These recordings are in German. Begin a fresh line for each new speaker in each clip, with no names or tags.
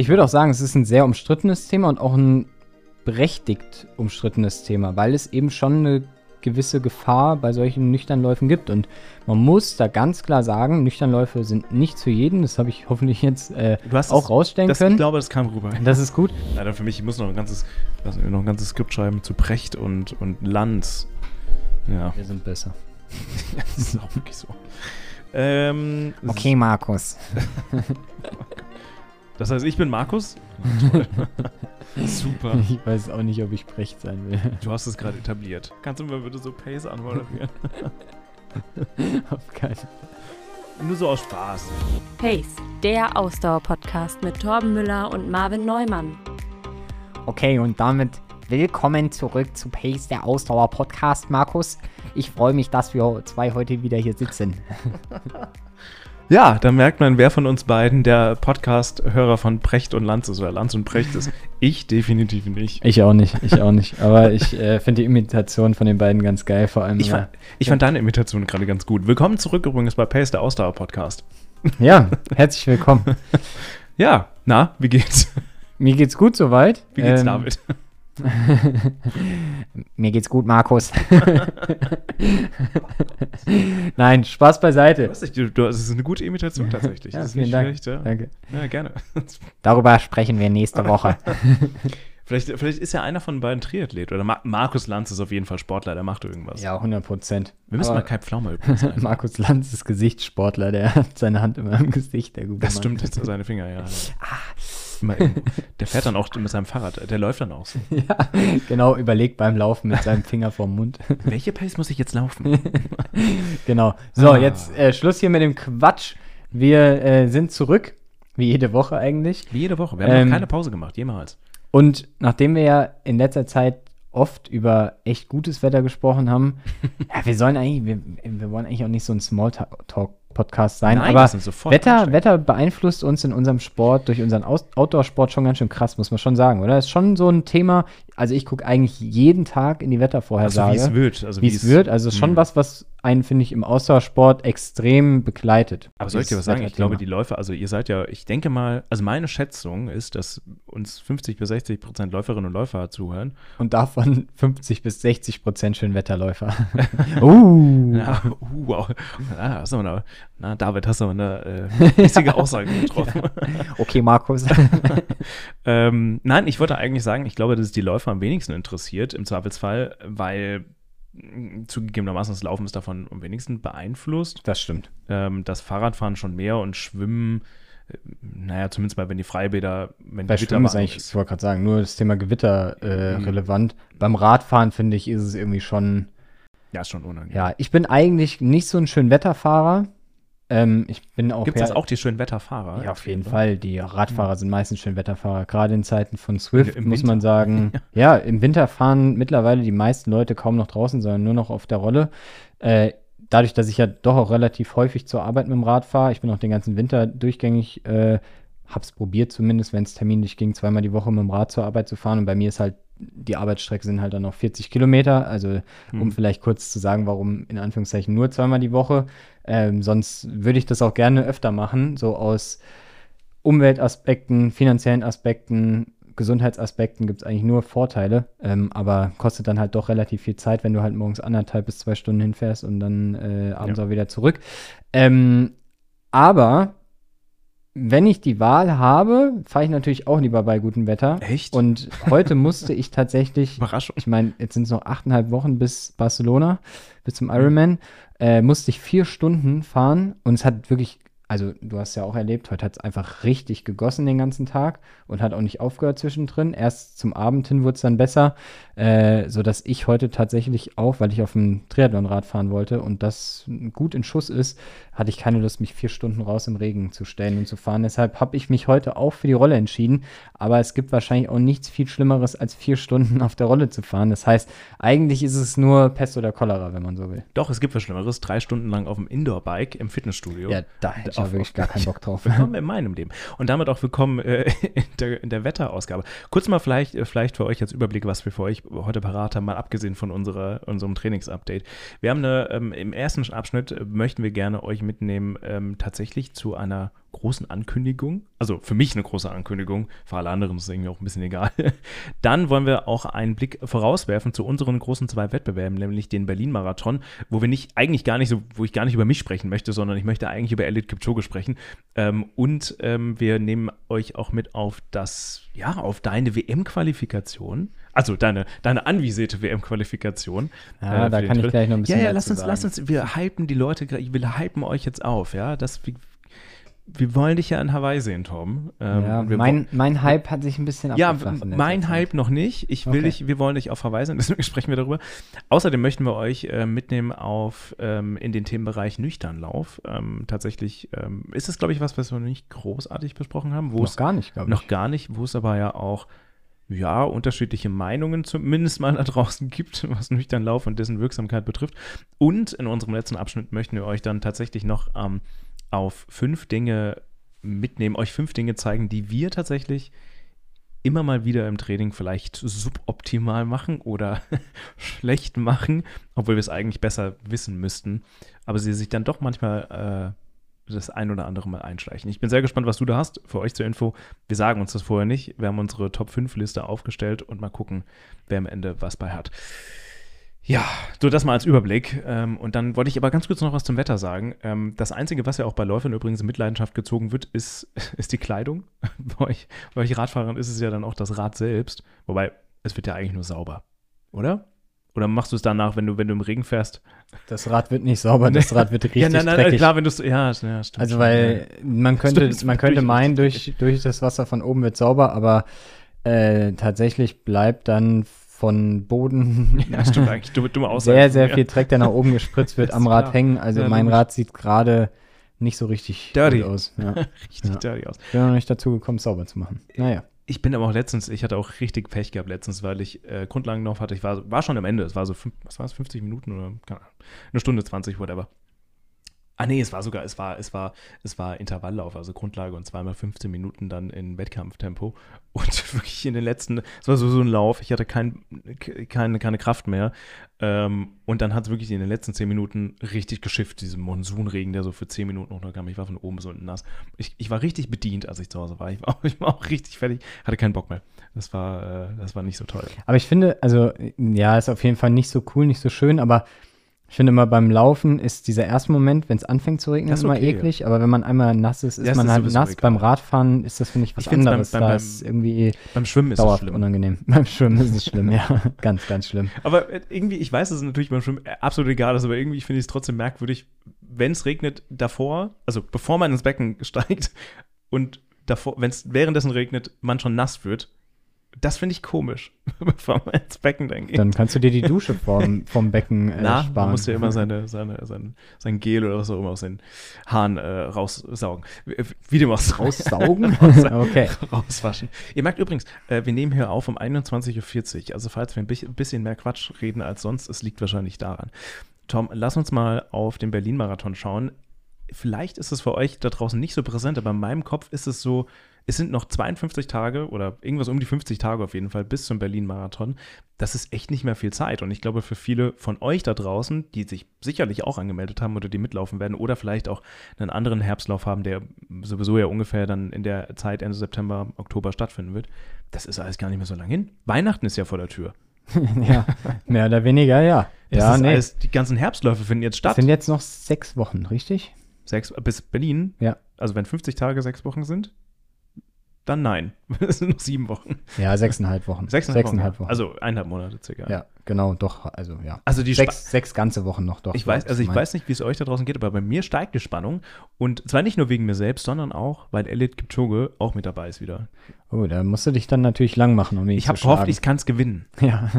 Ich würde auch sagen, es ist ein sehr umstrittenes Thema und auch ein berechtigt umstrittenes Thema, weil es eben schon eine gewisse Gefahr bei solchen Nüchternläufen gibt. Und man muss da ganz klar sagen, Nüchternläufe sind nichts für jeden. Das habe ich hoffentlich jetzt äh, auch
das,
rausstellen
das,
können.
Ich glaube, das kam rüber.
Das ist gut.
Leider für mich, ich muss noch ein ganzes, noch ein ganzes Skript schreiben zu Precht und, und Lanz. Ja.
Wir sind besser.
das ist auch wirklich so. Ähm,
Okay, Markus.
Das heißt, ich bin Markus? Super.
Ich weiß auch nicht, ob ich Brecht sein will.
Du hast es gerade etabliert. Kannst du mal bitte so Pace anmoderieren?
Auf keinen
Nur so aus Spaß.
Pace, der Ausdauer-Podcast mit Torben Müller und Marvin Neumann.
Okay, und damit willkommen zurück zu Pace, der Ausdauer-Podcast, Markus. Ich freue mich, dass wir zwei heute wieder hier sitzen.
Ja, da merkt man, wer von uns beiden der Podcast-Hörer von Precht und Lanz ist oder Lanz und Precht ist. Ich definitiv nicht.
Ich auch nicht, ich auch nicht. Aber ich äh, finde die Imitation von den beiden ganz geil, vor allem.
Ich, fand, ich fand deine Imitation gerade ganz gut. Willkommen zurück übrigens bei Pace, der Ausdauer-Podcast.
Ja, herzlich willkommen.
Ja, na, wie geht's?
Mir geht's gut soweit.
Wie geht's
Ähm,
David?
Mir geht's gut, Markus. Nein, Spaß beiseite.
Nicht, du, du, das ist eine gute Imitation tatsächlich.
Ja,
das ist
vielen
nicht
Dank.
schlecht, ja.
Danke.
Ja, gerne.
Darüber sprechen wir nächste Woche.
Vielleicht, vielleicht ist ja einer von beiden Triathlet. Oder Mar Markus Lanz ist auf jeden Fall Sportler, der macht irgendwas.
ja, 100 Prozent.
Wir müssen mal Kai Pflaume übrigens ein.
Markus Lanz ist Gesichtssportler, der hat seine Hand immer im Gesicht, der gute
Das
Mann.
stimmt, jetzt seine Finger, ja. Irgendwo. Der fährt dann auch mit seinem Fahrrad, der läuft dann auch so.
Ja, genau, überlegt beim Laufen mit seinem Finger vorm Mund.
Welche Pace muss ich jetzt laufen?
genau. So,
Ah.
jetzt äh, Schluss hier mit dem Quatsch. Wir äh, sind zurück, wie jede Woche eigentlich.
Wie jede Woche. Wir haben
Ähm,
keine Pause gemacht, jemals.
Und nachdem wir ja in letzter Zeit oft über echt gutes Wetter gesprochen haben, ja, wir sollen eigentlich, wir, wir wollen eigentlich auch nicht so ein Smalltalk-Podcast sein,
Nein,
aber Wetter. Wetter beeinflusst uns in unserem Sport, durch unseren Outdoor-Sport schon ganz schön krass, muss man schon sagen, oder? Ist schon so ein Thema, also ich gucke eigentlich jeden Tag in die Wettervorhersage.
Also wie es wird. Also
wie es wird, also es ist schon
Hm.
was, was einen, finde ich, im Ausdauersport extrem begleitet.
Aber soll ich dir was sagen? Ich glaube, die. Läufer, also ihr seid ja, ich denke mal, also meine Schätzung ist, dass uns 50 bis 60 Prozent Läuferinnen und Läufer zuhören.
Und davon 50 bis 60 Prozent Schönwetterläufer. uh.
Ja, uh, wow. Hast du mal eine, na, David, hast du mal eine äh, Aussage getroffen.
Okay, Markus.
ähm, nein, ich wollte eigentlich sagen, ich glaube, dass es die Läufer am wenigsten interessiert, im Zweifelsfall, weil zugegebenermaßen das Laufen ist davon am wenigsten beeinflusst.
Das stimmt.
Ähm, das Fahrradfahren schon mehr und Schwimmen, äh, naja, zumindest mal, wenn die Freibäder, wenn
Bei
die
Schwimmen ist eigentlich, ich wollte gerade sagen, nur das Thema Gewitter äh,
Mhm.
relevant. Beim Radfahren, finde ich, ist es irgendwie schon,
Ja, ist schon unangenehm.
ja, ich bin eigentlich nicht so ein Schönwetterfahrer. Ähm, ich bin auch
Gibt es auch die schönen Wetterfahrer?
Ja, auf jeden Fall. Die Radfahrer sind meistens Schönwetterfahrer. Gerade in Zeiten von Swift
Im
muss
Winter.
man sagen. ja, im Winter fahren mittlerweile die meisten Leute kaum noch draußen, sondern nur noch auf der Rolle. Äh, dadurch, dass ich ja doch auch relativ häufig zur Arbeit mit dem Rad fahre, ich bin auch den ganzen Winter durchgängig, äh, hab's probiert zumindest, wenn es terminlich ging, zweimal die Woche mit dem Rad zur Arbeit zu fahren. Und bei mir ist halt, die Arbeitsstrecke sind halt dann noch 40 Kilometer. Also, um
Hm.
vielleicht kurz zu sagen, warum in Anführungszeichen nur zweimal die Woche. Ähm, sonst würde ich das auch gerne öfter machen, so aus Umweltaspekten, finanziellen Aspekten, Gesundheitsaspekten gibt es eigentlich nur Vorteile, ähm, aber kostet dann halt doch relativ viel Zeit, wenn du halt morgens anderthalb bis zwei Stunden hinfährst und dann äh, abends
Ja.
auch wieder zurück. Ähm, aber wenn ich die Wahl habe, fahre ich natürlich auch lieber bei gutem Wetter.
Echt?
Und heute musste ich tatsächlich
Überraschung.
ich meine, jetzt sind es noch achteinhalb Wochen bis Barcelona, bis zum Ironman. Äh, musste ich vier Stunden fahren und es hat wirklich, also du hast ja auch erlebt, heute hat es einfach richtig gegossen den ganzen Tag und hat auch nicht aufgehört zwischendrin. Erst zum Abend hin wurde es dann besser, äh, sodass ich heute tatsächlich auch, weil ich auf dem Triathlonrad fahren wollte und das gut in Schuss ist, hatte ich keine Lust, mich vier Stunden raus im Regen zu stellen und zu fahren. Deshalb habe ich mich heute auch für die Rolle entschieden. Aber es gibt wahrscheinlich auch nichts viel Schlimmeres, als vier Stunden auf der Rolle zu fahren. Das heißt, eigentlich ist es nur Pest oder Cholera, wenn man so will.
Doch, es gibt was Schlimmeres. Drei Stunden lang auf dem Indoor-Bike im Fitnessstudio.
Ja, da hätte ich
Auf-
wirklich gar keinen Bock drauf.
Willkommen in meinem Leben. Und damit auch willkommen äh, in, der, in der Wetterausgabe. Kurz mal vielleicht, äh, vielleicht für euch als Überblick, was wir für euch heute parat haben, mal abgesehen von unserer, unserem Trainingsupdate. Wir haben eine, ähm, im ersten Abschnitt äh, möchten wir gerne euch mitnehmen, ähm, tatsächlich zu einer großen Ankündigung. Also für mich eine große Ankündigung, für alle anderen ist es irgendwie auch ein bisschen egal. Dann wollen wir auch einen Blick vorauswerfen zu unseren großen zwei Wettbewerben, nämlich den Berlin-Marathon, wo wir nicht, eigentlich gar nicht so, wo ich gar nicht über mich sprechen möchte, sondern ich möchte eigentlich über Elliot Kipchoge sprechen. Ähm, und ähm, wir nehmen euch auch mit auf das, ja, auf deine WM-Qualifikation. Also deine, deine anvisierte WM-Qualifikation.
Ja,
äh,
da kann ich gleich noch ein bisschen
Ja, ja, lass uns, lass uns, wir hypen die Leute, gra- wir hypen euch jetzt auf, ja. Das, wir, wollen dich ja in Hawaii sehen, Tom. Ähm,
ja, mein, mein Hype hat sich ein bisschen
ja, mein
Zeit.
Hype noch nicht. Ich will
Okay.
dich, wir wollen dich auf Hawaii sehen, deswegen sprechen wir darüber. Außerdem möchten wir euch äh, mitnehmen auf ähm, in den Themenbereich Nüchternlauf. Ähm, tatsächlich ähm, ist es, glaube ich, was, was wir noch nicht großartig besprochen haben, wo
Noch gar nicht, glaube ich.
noch gar nicht, wo es aber ja auch ja, unterschiedliche Meinungen zumindest mal da draußen gibt, was Nüchternlauf und dessen Wirksamkeit betrifft. Und in unserem letzten Abschnitt möchten wir euch dann tatsächlich noch ähm, auf fünf Dinge mitnehmen, euch fünf Dinge zeigen, die wir tatsächlich immer mal wieder im Training vielleicht suboptimal machen oder schlecht machen, obwohl wir es eigentlich besser wissen müssten, aber sie sich dann doch manchmal äh, das ein oder andere Mal einschleichen. Ich bin sehr gespannt, was du da hast. Für euch zur Info, wir sagen uns das vorher nicht. Wir haben unsere Top 5 Liste aufgestellt und mal gucken, wer am Ende was bei hat. Ja, so das mal als Überblick. Ähm, und dann wollte ich aber ganz kurz noch was zum Wetter sagen. Ähm, das Einzige, was ja auch bei Läufern übrigens in Mitleidenschaft gezogen wird, ist, ist die Kleidung. bei, euch, bei euch Radfahrern ist es ja dann auch das Rad selbst. Wobei, es wird ja eigentlich nur sauber. Oder? Oder machst du es danach, wenn du, wenn du im Regen fährst?
Das Rad wird nicht sauber, das Rad wird richtig
ja, nein, nein,
dreckig.
klar, wenn du es. Ja, ja, stimmt.
Also weil man könnte,
Stimmt,
man könnte
durch-
meinen, durch, durch das Wasser von oben wird sauber, aber äh, tatsächlich bleibt dann von Boden
Ja, stimmt eigentlich. Dumme, dumme Aussage.
sehr, sehr viel Dreck, der nach oben gespritzt wird, am Rad
klar.
hängen. Also
Ja,
mein. Rad sieht gerade nicht so richtig
Dirty.
aus. Ja.
Richtig
Ja.
dirty aus.
Bin noch nicht dazu gekommen, sauber zu machen. Naja.
Ich bin aber auch letztens, ich hatte auch richtig Pech gehabt letztens, weil ich äh, Grundlagenlauf hatte. Ich war, war schon am Ende. Es war so, fünf, was war es, 50 Minuten oder keine Ahnung, eine Stunde 20, whatever. Ah nee, es war sogar, es war, es war, es war Intervalllauf, also Grundlage und zweimal 15 Minuten dann in Wettkampftempo. Und wirklich in den letzten, es war so, so ein Lauf, ich hatte kein, keine, keine Kraft mehr. Ähm, und dann hat es wirklich in den letzten 10 Minuten richtig geschifft, diese Monsunregen, der so für 10 Minuten runterkam. Ich war von oben bis unten nass. Ich, ich war richtig bedient, als ich zu Hause war. Ich war, auch, ich war auch richtig fertig, hatte keinen Bock mehr. Das war, äh, das war nicht so toll.
Aber ich finde, also, ja, ist auf jeden Fall nicht so cool, nicht so schön, aber ich finde immer beim Laufen ist dieser erste Moment, wenn es anfängt zu regnen,
Das ist
immer
okay,
eklig, aber wenn man einmal nass ist, ist
Ja,
man
ist
halt nass.
egal.
Beim Radfahren ist das, finde ich, was
Ich beim-
anderes.
beim- beim-
ist irgendwie
Beim Schwimmen ist es schlimm.
unangenehm. Beim Schwimmen ist es schlimm, ja. ganz, ganz schlimm.
Aber äh, irgendwie, ich weiß, dass es natürlich beim Schwimmen äh, absolut egal ist, aber irgendwie finde ich es trotzdem merkwürdig, wenn es regnet davor, also bevor man ins Becken steigt und davor, wenn es währenddessen regnet, man schon nass wird. Das finde ich komisch, bevor man ins Becken dann geht.
Dann kannst du dir die Dusche vom, vom Becken äh,
Na,
sparen.
man muss ja immer seine, seine, sein, sein Gel oder was auch immer aus den Haaren äh, raussaugen. Wie, wie dem auch.
Raussaugen? okay.
rauswaschen. Ihr merkt übrigens, äh, wir nehmen hier auf um 21.40 Uhr. Also falls wir ein bi- bisschen mehr Quatsch reden als sonst, es liegt wahrscheinlich daran. Tom, lass uns mal auf den Berlin-Marathon schauen. Vielleicht ist es für euch da draußen nicht so präsent, aber in meinem Kopf ist es so, es sind noch 52 Tage oder irgendwas um die 50 Tage auf jeden Fall bis zum Berlin-Marathon. Das ist echt nicht mehr viel Zeit. Und ich glaube, für viele von euch da draußen, die sich sicherlich auch angemeldet haben oder die mitlaufen werden oder vielleicht auch einen anderen Herbstlauf haben, der sowieso ja ungefähr dann in der Zeit Ende September, Oktober stattfinden wird, das ist alles gar nicht mehr so lange hin. Weihnachten ist ja vor der Tür.
ja, mehr oder weniger, ja.
Das
ja,
ist
nee.
alles, die ganzen Herbstläufe finden jetzt
Das
statt.
sind jetzt noch sechs Wochen, richtig?
Sechs, bis Berlin.
Ja.
Also wenn 50 Tage sechs Wochen sind, dann nein. Es sind noch sieben Wochen.
Ja, sechseinhalb Wochen.
Sechseinhalb,
Sechseinhalb
Wochen.
Wochen.
Also eineinhalb Monate circa.
ja, genau, doch, also ja.
Also die
Sechs, sechs ganze Wochen noch, doch.
ich weiß, also ich
gemeint.
weiß nicht, wie es euch da draußen geht, aber bei mir steigt die Spannung. Und zwar nicht nur wegen mir selbst, sondern auch, weil Elliot Kipchoge auch mit dabei ist wieder.
Oh, da musst du dich dann natürlich lang machen, um ihn
Ich habe gehofft, ich kann es gewinnen.
Ja,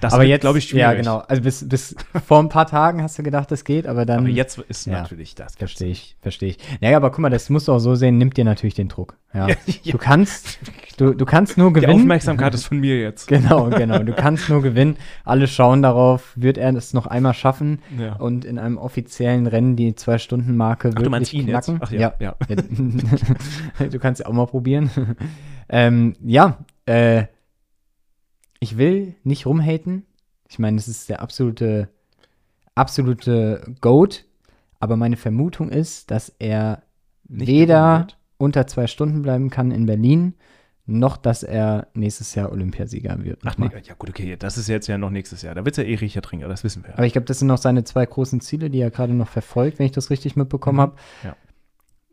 Das
aber
wird,
jetzt,
glaube ich, schwierig.
Ja, genau. Also bis, bis vor ein paar Tagen hast du gedacht, das geht, aber dann.
Aber jetzt ist
ja,
natürlich das.
Verstehe ich, verstehe ich. Naja, aber guck mal, das musst du auch so sehen, nimmt dir natürlich den Druck. Ja.
Ja.
Du kannst, du, du kannst nur
Die
gewinnen.
Aufmerksamkeit ist von mir jetzt.
Genau, genau. Du kannst nur gewinnen. Alle schauen darauf, wird er es noch einmal schaffen
Ja.
und in einem offiziellen Rennen die Zwei-Stunden-Marke wirklich
ihn jetzt?
knacken.
Ach ja, ja.
du kannst ja auch mal probieren. ähm, ja, äh, ich will nicht rumhaten. Ich meine, es ist der absolute, absolute Goat. Aber meine Vermutung ist, dass er
Nicht
weder unter zwei Stunden bleiben kann in Berlin, noch dass er nächstes Jahr Olympiasieger wird.
Ach nee, ja gut, okay, das ist jetzt ja noch nächstes Jahr. Da wird es ja eh Richertrinker, das wissen wir.
Aber ich glaube, das sind noch seine zwei großen Ziele, die er gerade noch verfolgt, wenn ich das richtig mitbekommen
Mhm.
habe.
Ja.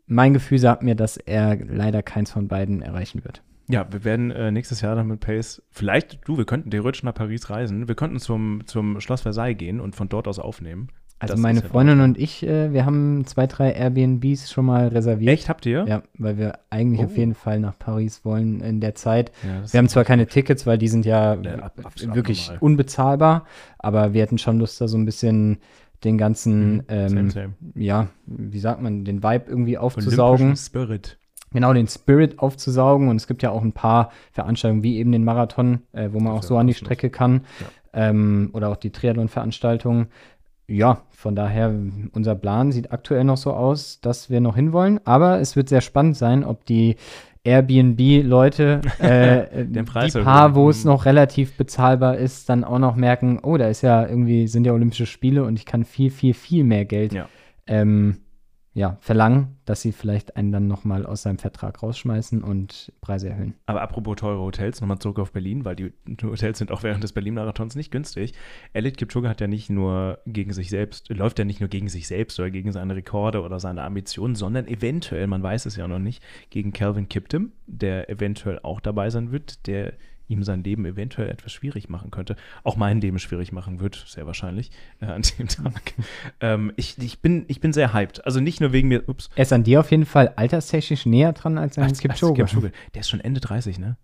Mein Gefühl sagt mir, dass er leider keins von beiden erreichen wird.
Ja, wir werden äh, nächstes Jahr dann mit Pace, vielleicht, du, wir könnten theoretisch nach Paris reisen. Wir könnten zum, zum Schloss Versailles gehen und von dort aus aufnehmen.
Also
Das
meine
ja
Freundin und ich, äh, wir haben zwei, drei Airbnbs schon mal reserviert.
Echt, habt ihr?
Ja, weil wir eigentlich
Oh.
auf jeden Fall nach Paris wollen in der Zeit.
Ja,
Wir haben zwar keine Tickets, weil die sind ja
Ja, ab- absolut
wirklich unbezahlbar, aber wir hätten schon Lust, da so ein bisschen den ganzen,
Mhm,
ähm,
same, same.
ja, wie sagt man, den Vibe irgendwie aufzusaugen.
Spirit.
Genau, den Spirit aufzusaugen. Und es gibt ja auch ein paar Veranstaltungen, wie eben den Marathon, äh, wo man
Das
auch so
ja
an die. Strecke kann. Ähm, oder auch die Triathlon-Veranstaltungen. Ja, von daher, unser Plan sieht aktuell noch so aus, dass wir noch hinwollen. Aber es wird sehr spannend sein, ob die Airbnb-Leute, äh,
Preis
die paar, wo es
Mhm.
noch relativ bezahlbar ist, dann auch noch merken, oh, da ist ja irgendwie, sind ja Olympische Spiele und ich kann viel, viel, viel mehr Geld
Ja.
ähm, ja, verlangen, dass sie vielleicht einen dann nochmal aus seinem Vertrag rausschmeißen und Preise erhöhen.
Aber apropos teure Hotels, nochmal zurück auf Berlin, weil die Hotels sind auch während des Berlin-Marathons nicht günstig. Elliot Kipchoge hat ja nicht nur gegen sich selbst, läuft ja nicht nur gegen sich selbst oder gegen seine Rekorde oder seine Ambitionen, sondern eventuell, man weiß es ja noch nicht, gegen Calvin Kiptum, der eventuell auch dabei sein wird, der ihm sein Leben eventuell etwas schwierig machen könnte. Auch mein Leben schwierig machen wird, sehr wahrscheinlich, äh, an dem Tag. ähm, ich, ich, bin, ich bin sehr hyped. Also nicht nur wegen mir, ups,
Er ist an dir auf jeden Fall alterstechnisch näher dran als an
als- als
Kipchoge.
Kipchoge. Der ist schon Ende 30, ne?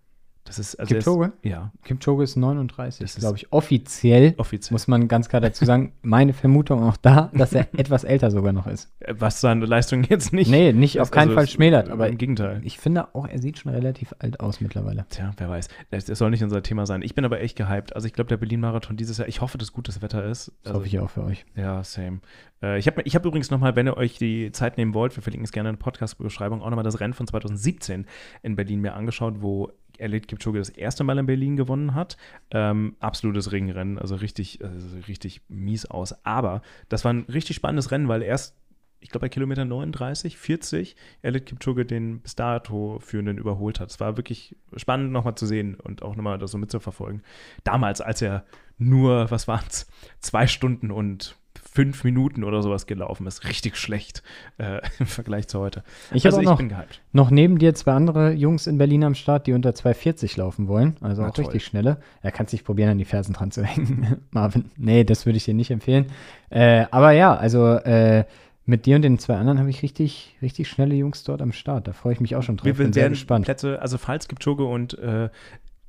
Das ist, also
Kipchoge?
Ist, ja,
Kipchoge ist 39,
Das ist-
glaube ich. Offiziell
offiziell.
muss man ganz klar dazu sagen, meine Vermutung auch da, dass er etwas älter sogar noch ist.
Äh, Was seine Leistung jetzt nicht.
Nee, nicht auf keinen
also
Fall schmälert, aber
Im Gegenteil.
ich finde auch, er sieht schon relativ alt aus mittlerweile.
Tja, wer weiß. Das, das soll nicht unser Thema sein. Ich bin aber echt gehypt. Also ich glaube, der Berlin-Marathon dieses Jahr, ich hoffe, dass gutes Wetter ist.
Das
Also,
hoffe ich auch für euch.
Ja, same. Äh, ich habe ich hab übrigens nochmal, wenn ihr euch die Zeit nehmen wollt, wir verlinken es gerne in der Podcast-Beschreibung, auch nochmal das Rennen von 2017 in Berlin mir angeschaut, wo Elliot Kipchoge das erste Mal in Berlin gewonnen hat. Ähm, absolutes Ringrennen, also richtig, also richtig mies aus. Aber das war ein richtig spannendes Rennen, weil erst, ich glaube, bei Kilometer 39, 40, Elliot Kipchoge den bis dato führenden überholt hat. Es war wirklich spannend nochmal zu sehen und auch nochmal das so mitzuverfolgen. Damals, als er nur, was waren es, zwei Stunden und fünf Minuten oder sowas gelaufen ist. Richtig schlecht äh, im Vergleich zu heute.
Ich
also
habe
ich
noch,
bin gehypt.
noch neben dir zwei andere Jungs in Berlin am Start, die unter 2,40 laufen wollen. Also
Na
auch
toll.
richtig schnelle. Er kann sich probieren, an die Fersen dran zu hängen, Marvin. Nee, das würde ich dir nicht empfehlen. Äh, aber ja, also äh, mit dir und den zwei anderen habe ich richtig, richtig schnelle Jungs dort am Start. Da freue ich mich auch schon drauf.
Wir
Bin sehr gespannt.
Plätze, also falls Kipchoge und äh,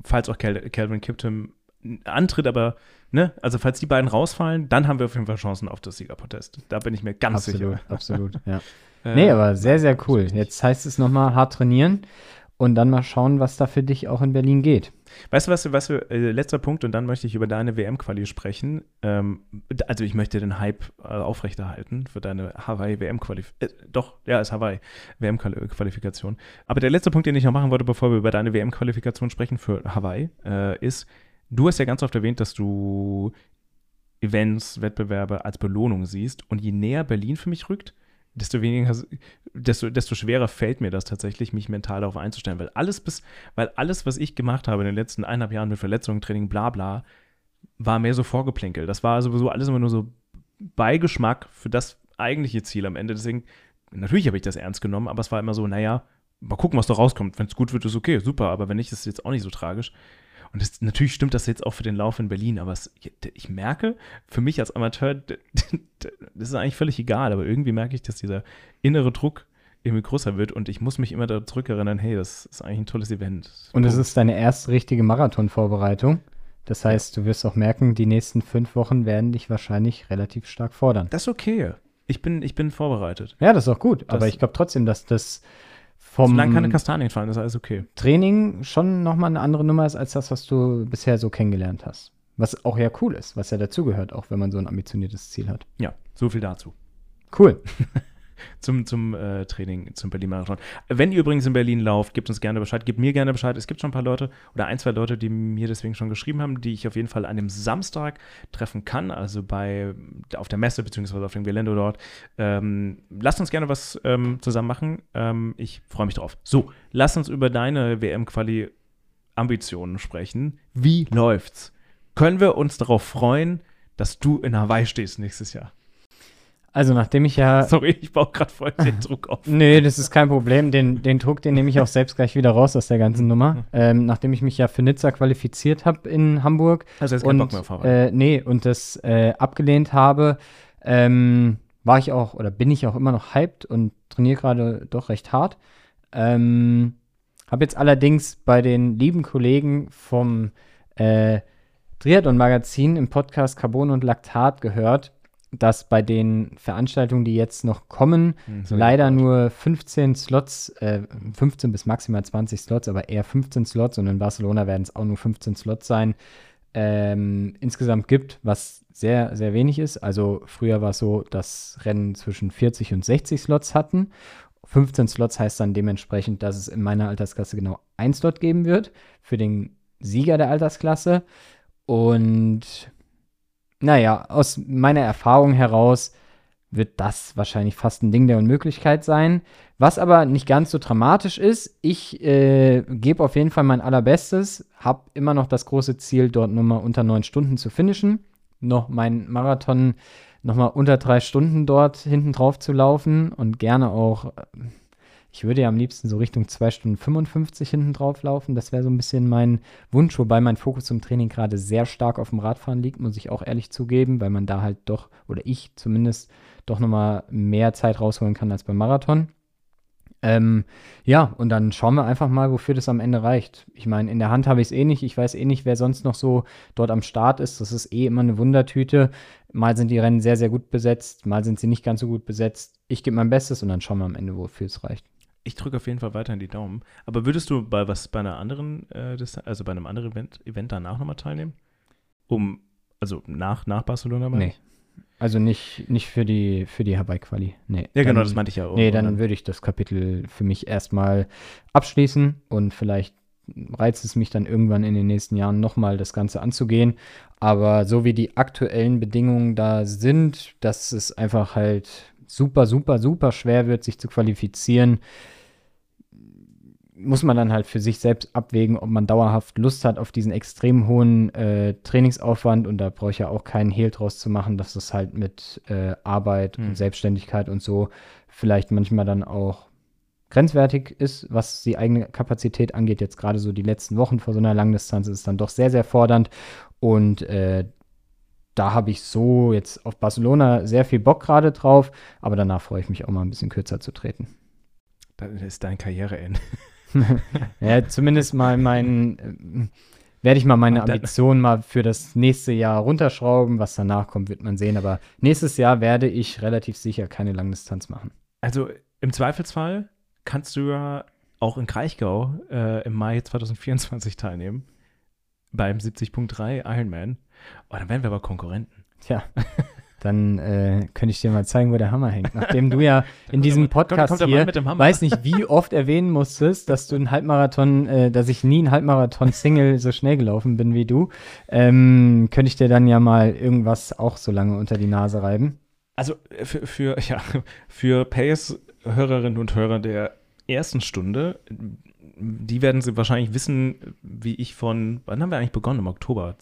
falls auch Cal Calvin Kiptum antritt, aber ne, also falls die beiden rausfallen, dann haben wir auf jeden Fall Chancen auf das Siegerprotest. Da bin ich mir ganz
Absolut,
sicher.
absolut, ja.
Äh,
Nee, aber sehr, sehr cool. Jetzt heißt es nochmal hart trainieren und dann mal schauen, was da für dich auch in Berlin geht.
Weißt du, was, was wir, äh, letzter Punkt und dann möchte ich über deine WM-Quali sprechen. Ähm, also ich möchte den Hype äh, aufrechterhalten für deine Hawaii-WM-Qualifikation. Äh, doch, ja, ist Hawaii WM-Qualifikation. Aber der letzte Punkt, den ich noch machen wollte, bevor wir über deine WM-Qualifikation sprechen für Hawaii, äh, ist, du hast ja ganz oft erwähnt, dass du Events, Wettbewerbe als Belohnung siehst. Und je näher Berlin für mich rückt, desto weniger, desto, desto schwerer fällt mir das tatsächlich, mich mental darauf einzustellen. Weil alles bis, weil alles, was ich gemacht habe in den letzten eineinhalb Jahren mit Verletzungen, Training, bla bla, war mehr so vorgeplänkelt. Das war sowieso alles immer nur so Beigeschmack für das eigentliche Ziel am Ende. Deswegen, natürlich habe ich das ernst genommen, aber es war immer so, naja, mal gucken, was da rauskommt. Wenn es gut wird, ist okay, super, aber wenn nicht, ist es jetzt auch nicht so tragisch. Und das, natürlich stimmt das jetzt auch für den Lauf in Berlin, aber es, ich merke, für mich als Amateur, das ist eigentlich völlig egal, aber irgendwie merke ich, dass dieser innere Druck irgendwie größer wird und ich muss mich immer da zurückerinnern, hey, das ist eigentlich ein tolles Event.
Und es ist deine erste richtige Marathon-Vorbereitung. Das heißt, du wirst auch merken, die nächsten fünf Wochen werden dich wahrscheinlich relativ stark fordern.
Das ist okay. Ich bin, ich bin vorbereitet.
Ja, das ist auch gut. aber
Das-
ich glaube trotzdem, dass das vom
Solange keine Kastanien fallen, ist alles okay.
Training schon nochmal eine andere Nummer ist als das, was du bisher so kennengelernt hast. Was auch ja cool ist, was ja dazugehört, auch wenn man so ein ambitioniertes Ziel hat.
Ja, so viel dazu.
Cool.
zum, zum äh, Training, zum Berlin-Marathon. Wenn ihr übrigens in Berlin lauft, gebt uns gerne Bescheid, gebt mir gerne Bescheid. Es gibt schon ein paar Leute oder ein, zwei Leute, die mir deswegen schon geschrieben haben, die ich auf jeden Fall an dem Samstag treffen kann, also bei auf der Messe beziehungsweise auf dem Gelände dort. Ähm, lasst uns gerne was ähm, zusammen machen. Ähm, ich freue mich drauf. So, lass uns über deine WM-Quali-Ambitionen sprechen. Wie läuft's? Können wir uns darauf freuen, dass du in Hawaii stehst nächstes Jahr?
Also nachdem ich ja.
Sorry, ich baue gerade voll den Druck auf.
Nee, das ist kein Problem. Den, den Druck, den nehme ich auch selbst gleich wieder raus aus der ganzen Nummer. Ähm, nachdem ich mich ja für Nizza qualifiziert habe in Hamburg.
Also jetzt
und,
keinen Bock mehr auf Hawaii.
Äh, nee, und das äh, abgelehnt habe, ähm, war ich auch oder bin ich auch immer noch hyped und trainiere gerade doch recht hart. Ähm, habe jetzt allerdings bei den lieben Kollegen vom äh, Triathlon-Magazin im Podcast Carbon und Laktat gehört, dass bei den Veranstaltungen, die jetzt noch kommen,
Hm, so
leider nur 15 Slots, äh, 15 bis maximal 20 Slots, aber eher 15 Slots und in Barcelona werden es auch nur 15 Slots sein, ähm, insgesamt gibt, was sehr, sehr wenig ist. Also früher war es so, dass Rennen zwischen 40 und 60 Slots hatten. 15 Slots heißt dann dementsprechend, dass es in meiner Altersklasse genau ein Slot geben wird für den Sieger der Altersklasse. Und naja, aus meiner Erfahrung heraus wird das wahrscheinlich fast ein Ding der Unmöglichkeit sein. Was aber nicht ganz so dramatisch ist, ich äh, gebe auf jeden Fall mein allerbestes, habe immer noch das große Ziel, dort nur mal unter neun Stunden zu finishen, noch meinen Marathon noch mal unter drei Stunden dort hinten drauf zu laufen und gerne auch, äh, ich würde ja am liebsten so Richtung 2 Stunden 55 hinten drauf laufen. Das wäre so ein bisschen mein Wunsch, wobei mein Fokus zum Training gerade sehr stark auf dem Radfahren liegt, muss ich auch ehrlich zugeben, weil man da halt doch, oder ich zumindest, doch nochmal mehr Zeit rausholen kann als beim Marathon. Ähm, ja, und dann schauen wir einfach mal, wofür das am Ende reicht. Ich meine, in der Hand habe ich es eh nicht. Ich weiß eh nicht, wer sonst noch so dort am Start ist. Das ist eh immer eine Wundertüte. Mal sind die Rennen sehr, sehr gut besetzt, mal sind sie nicht ganz so gut besetzt. Ich gebe mein Bestes und dann schauen wir am Ende, wofür es reicht.
Ich drücke auf jeden Fall weiterhin die Daumen. Aber würdest du bei was bei einer anderen, äh, also bei einem anderen Event, Event danach nochmal teilnehmen? Um, also nach, nach Barcelona meine
Nee. Also nicht, nicht für die, für die Hawaii-Quali. Nee.
Ja, genau,
Dann-
das meinte ich ja. auch.
Nee,
Und
dann würde ich das Kapitel für mich erstmal abschließen und vielleicht reizt es mich dann irgendwann in den nächsten Jahren nochmal das Ganze anzugehen. Aber so wie die aktuellen Bedingungen da sind, dass es einfach halt super, super, super schwer wird, sich zu qualifizieren, muss man dann halt für sich selbst abwägen, ob man dauerhaft Lust hat auf diesen extrem hohen äh, Trainingsaufwand. Und da brauche ich ja auch keinen Hehl draus zu machen, dass das halt mit äh, Arbeit
Hm.
und Selbstständigkeit und so vielleicht manchmal dann auch grenzwertig ist, was die eigene Kapazität angeht. Jetzt gerade so die letzten Wochen vor so einer Langdistanz ist es dann doch sehr, sehr fordernd. Und äh, da habe ich so jetzt auf Barcelona sehr viel Bock gerade drauf, aber danach freue ich mich auch mal ein bisschen kürzer zu treten.
Dann ist dein Karriereende.
Ja, zumindest mal mein, ähm, werde ich mal meine Ambitionen mal für das nächste Jahr runterschrauben. Was danach kommt, wird man sehen. Aber nächstes Jahr werde ich relativ sicher keine Langdistanz machen.
Also im Zweifelsfall kannst du ja auch in Kraichgau äh, im Mai 2024 teilnehmen. Beim 70.3 Ironman. Oh, dann wären wir aber Konkurrenten.
Tja, dann äh, könnte ich dir mal zeigen, wo der Hammer hängt. Nachdem du ja in diesem
kommt-
Podcast
kommt
hier, weiß nicht, wie oft erwähnen musstest, dass du einen Halbmarathon, äh, dass ich nie einen Halbmarathon-Single so schnell gelaufen bin wie du, ähm, könnte ich dir dann ja mal irgendwas auch so lange unter die Nase reiben.
Also äh, für, für, ja, für Pace-Hörerinnen und Hörer der ersten Stunde, die werden sie wahrscheinlich wissen, wie ich von, wann haben wir eigentlich begonnen? Im Oktober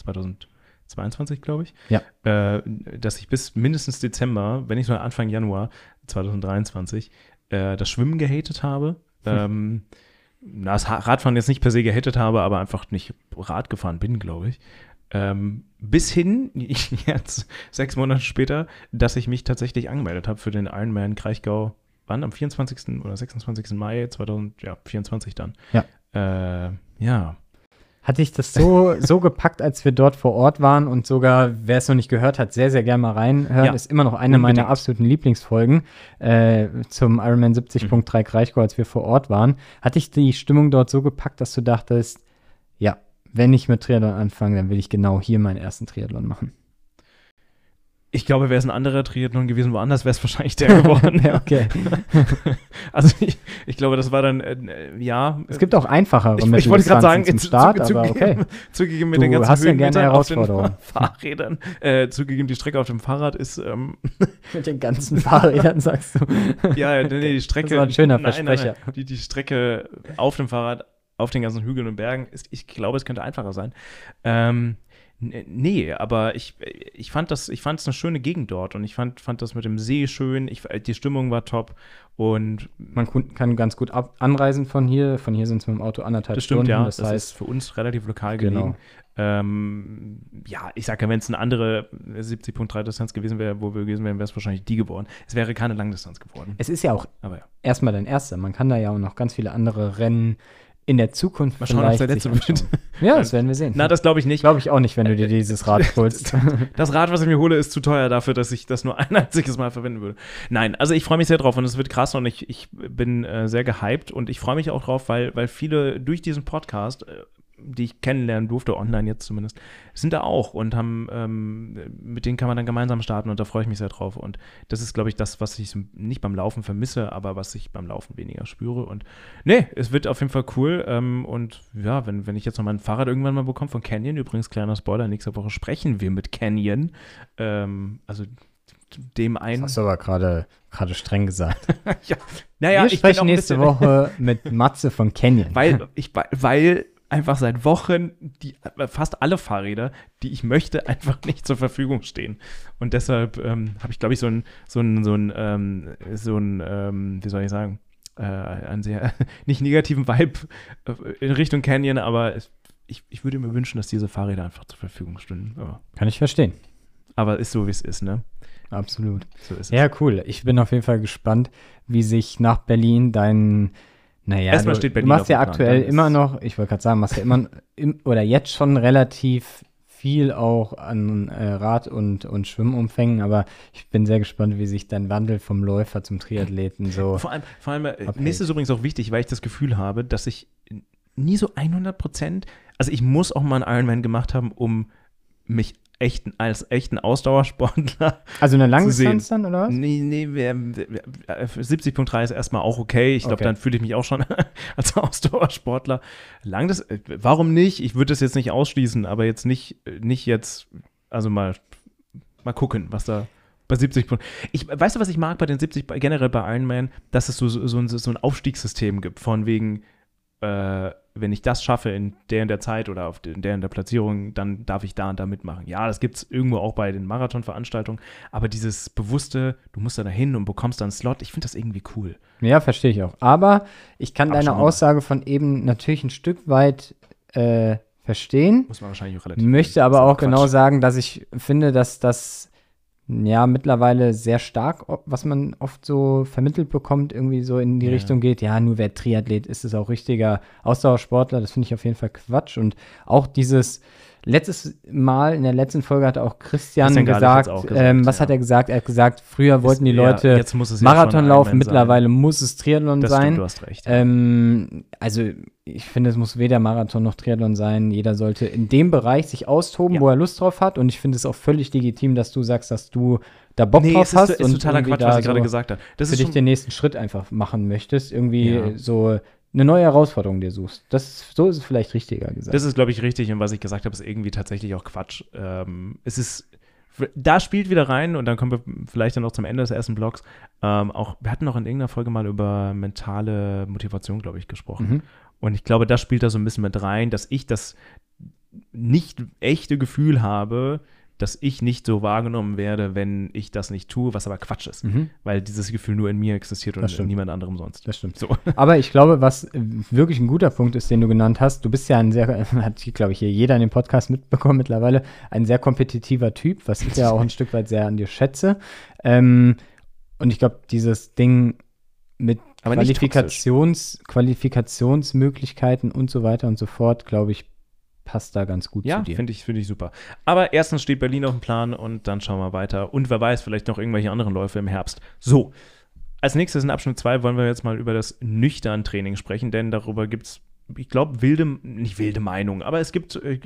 2022, glaube ich.
Ja.
Äh, dass ich bis mindestens Dezember, wenn nicht sogar Anfang Januar 2023, äh, das Schwimmen gehatet habe. Ähm, na, das Radfahren jetzt nicht per se gehatet habe, aber einfach nicht Rad gefahren bin, glaube ich. Ähm, bis hin, jetzt sechs Monate später, dass ich mich tatsächlich angemeldet habe für den Ironman Kraichgau. Wann? Am 24. oder 26. Mai 2024 dann.
Ja.
Äh, ja.
Hatte ich das so, so gepackt, als wir dort vor Ort waren und sogar, wer es noch nicht gehört hat, sehr, sehr gerne mal reinhören.
Ja,
ist immer noch eine
unbedingt.
meiner absoluten Lieblingsfolgen äh, zum Ironman 70.3 Kraichgau, als wir vor Ort waren. Hatte ich die Stimmung dort so gepackt, dass du dachtest, ja, wenn ich mit Triathlon anfange, dann will ich genau hier meinen ersten Triathlon machen.
Ich glaube, wäre es ein anderer Triathlon gewesen, woanders wäre es wahrscheinlich der geworden.
ja, okay.
also ich, ich, glaube, das war dann, äh, ja.
Es gibt auch einfachere
ich, ich wollte gerade sagen,
zum Start, zu, aber okay.
Zugegeben mit
du
den ganzen
hast ja gerne Herausforderungen.
Fahrrädern. Äh, zugegeben, die Strecke auf dem Fahrrad ist. Ähm,
mit den ganzen Fahrrädern, sagst du.
ja, nee, die Strecke. Das
war ein schöner
nein,
Versprecher.
Nein, nein, die, die Strecke auf dem Fahrrad auf den ganzen Hügeln und Bergen ist, ich glaube, es könnte einfacher sein. Ähm, Nee, aber ich, ich fand das, ich fand es eine schöne Gegend dort und ich fand, fand das mit dem See schön, ich, die Stimmung war top und
man kann ganz gut ab, anreisen von hier. Von hier sind es mit dem Auto anderthalb
das stimmt,
Stunden.
Ja,
das,
das
heißt,
ist für uns relativ lokal
Genau.
gelegen. Ähm, ja, ich sage ja, wenn es eine andere 70.3 Distanz gewesen wäre, wo wir gewesen wären, wäre es wahrscheinlich die geworden. Es wäre keine Langdistanz geworden.
es ist ja auch
Aber ja.
erstmal dein erster. Man kann da ja auch noch ganz viele andere Rennen in der Zukunft
Mal schauen, ob es der letzte wird.
Ja, das werden wir sehen.
Na, das glaube ich nicht.
glaube ich auch nicht, wenn du dir dieses Rad holst.
Das Rad, was ich mir hole, ist zu teuer dafür, dass ich das nur ein einziges Mal verwenden würde. Nein, also ich freue mich sehr drauf und es wird krass und ich, ich bin äh, sehr gehypt und ich freue mich auch drauf, weil, weil viele durch diesen Podcast, äh, die ich kennenlernen durfte, online jetzt zumindest, sind da auch und haben, ähm, mit denen kann man dann gemeinsam starten und da freue ich mich sehr drauf. Und das ist, glaube ich, das, was ich nicht beim Laufen vermisse, aber was ich beim Laufen weniger spüre. Und nee, es wird auf jeden Fall cool. Ähm, und ja, wenn, wenn ich jetzt noch mein Fahrrad irgendwann mal bekomme von Canyon, übrigens kleiner Spoiler, nächste Woche sprechen wir mit Canyon. Ähm, also dem
Das
einen.
hast du aber gerade gerade streng gesagt.
ja. Naja,
wir sprechen nächste Woche mit Matze von Canyon.
Weil, ich, weil einfach seit Wochen die, fast alle Fahrräder, die ich möchte, einfach nicht zur Verfügung stehen. Und deshalb ähm, habe ich, glaube ich, so ein, so ein, so ein, ähm, so ein ähm, wie soll ich sagen, äh, einen sehr nicht negativen Vibe äh, in Richtung Canyon, aber es, ich, ich würde mir wünschen, dass diese Fahrräder einfach zur Verfügung stünden. Aber,
Kann ich verstehen.
aber ist so, wie es ist, ne?
Absolut.
So ist es.
Ja, cool. Ich bin auf jeden Fall gespannt, wie sich nach Berlin dein, naja,
Erstmal
du,
steht Berlin
du machst ja aktuell immer noch, ich wollte gerade sagen, machst ja immer im, oder jetzt schon relativ viel auch an äh, Rad- und, und Schwimmumfängen, aber ich bin sehr gespannt, wie sich dein Wandel vom Läufer zum Triathleten so.
Vor allem, vor allem äh,
Abhält.
mir ist es übrigens auch wichtig, weil ich das Gefühl habe, dass ich nie so 100 Prozent, also ich muss auch mal einen Ironman gemacht haben, um mich echten, als echten Ausdauersportler
Also eine. Langdistanz dann, oder was?
Nee, nee, wir- wir- äh, 70.3 ist erstmal auch okay. Ich glaube,
Okay.
dann fühle ich mich auch schon als Ausdauersportler. Lang das, äh, warum nicht? Ich würde das jetzt nicht ausschließen, aber jetzt nicht, nicht jetzt, also mal, mal gucken, was da bei 70 Punkten. Ich, weißt du, was ich mag bei den 70, bei- generell bei Ironman, dass es so, so, so, ein, so ein Aufstiegssystem gibt, von wegen, äh, wenn ich das schaffe in der in der Zeit oder auf in der in der Platzierung, dann darf ich da und da mitmachen. Ja, das gibt es irgendwo auch bei den Marathonveranstaltungen, aber dieses bewusste, du musst da hin und bekommst dann einen Slot, ich finde das irgendwie cool.
Ja, verstehe ich auch. Aber ich kann
Aber
deine. Aussage von eben natürlich ein Stück weit äh, verstehen.
Muss man wahrscheinlich auch relativ.
Möchte aber auch genau
Quatsch.
sagen, dass ich finde, dass das ja mittlerweile sehr stark, was man oft so vermittelt bekommt, irgendwie so in die
Ja.
Richtung geht, ja, nur wer Triathlet ist, ist auch richtiger Ausdauersportler. Das finde ich auf jeden Fall Quatsch. Und auch dieses letztes Mal in der letzten Folge hat auch Christian,
Christian
gesagt,
auch gesagt,
ähm, was
ja.
hat er gesagt? Er hat gesagt, früher wollten die
Ist- ja,
Leute
ja
Marathon laufen, mittlerweile muss es Triathlon
Das
sein.
stimmt, du hast recht.
Ähm, also ich finde, es muss weder Marathon noch Triathlon sein. Jeder sollte in dem Bereich sich austoben, wo er Lust drauf hat. Und ich finde es auch völlig legitim, dass du sagst, dass du da Bock
nee,
drauf
ist,
hast
ist
und
totaler Quatsch, was ich gerade
so
gesagt habe. Das
für dich
schon,
den nächsten Schritt einfach machen möchtest, irgendwie so eine neue Herausforderung dir suchst. Das, so ist es vielleicht richtiger gesagt.
Das ist, glaube ich, richtig. Und was ich gesagt habe, ist irgendwie tatsächlich auch Quatsch. Ähm, es ist, da spielt wieder rein, und dann kommen wir vielleicht dann noch zum Ende des ersten Blogs. Ähm, auch, wir hatten noch in irgendeiner Folge mal über mentale Motivation, glaube ich, gesprochen.
Mhm.
Und ich glaube, das spielt da so ein bisschen mit rein, dass ich das nicht echte Gefühl habe, dass ich nicht so wahrgenommen werde, wenn ich das nicht tue, was aber Quatsch ist.
Mhm.
Weil dieses Gefühl nur in mir existiert und
Das
in
stimmt.
niemand anderem sonst.
Das stimmt.
So.
Aber ich glaube, was wirklich ein guter Punkt ist, den du genannt hast, du bist ja ein sehr, hat, glaube ich, hier jeder in dem Podcast mitbekommen mittlerweile, ein sehr kompetitiver Typ, was ich ja auch ein Stück weit sehr an dir schätze. Ähm, und ich glaube, dieses Ding mit Qualifikations, Qualifikationsmöglichkeiten und so weiter und so fort, glaube ich, passt da ganz gut
Ja,
zu dir.
finde ich, finde ich super. Aber erstens steht Berlin auf dem Plan und dann schauen wir weiter. Und wer weiß, vielleicht noch irgendwelche anderen Läufe im Herbst. So, als nächstes in Abschnitt 2 wollen wir jetzt mal über das nüchtern Training sprechen, denn darüber gibt es, ich glaube, wilde, nicht wilde Meinungen, aber es gibt äh,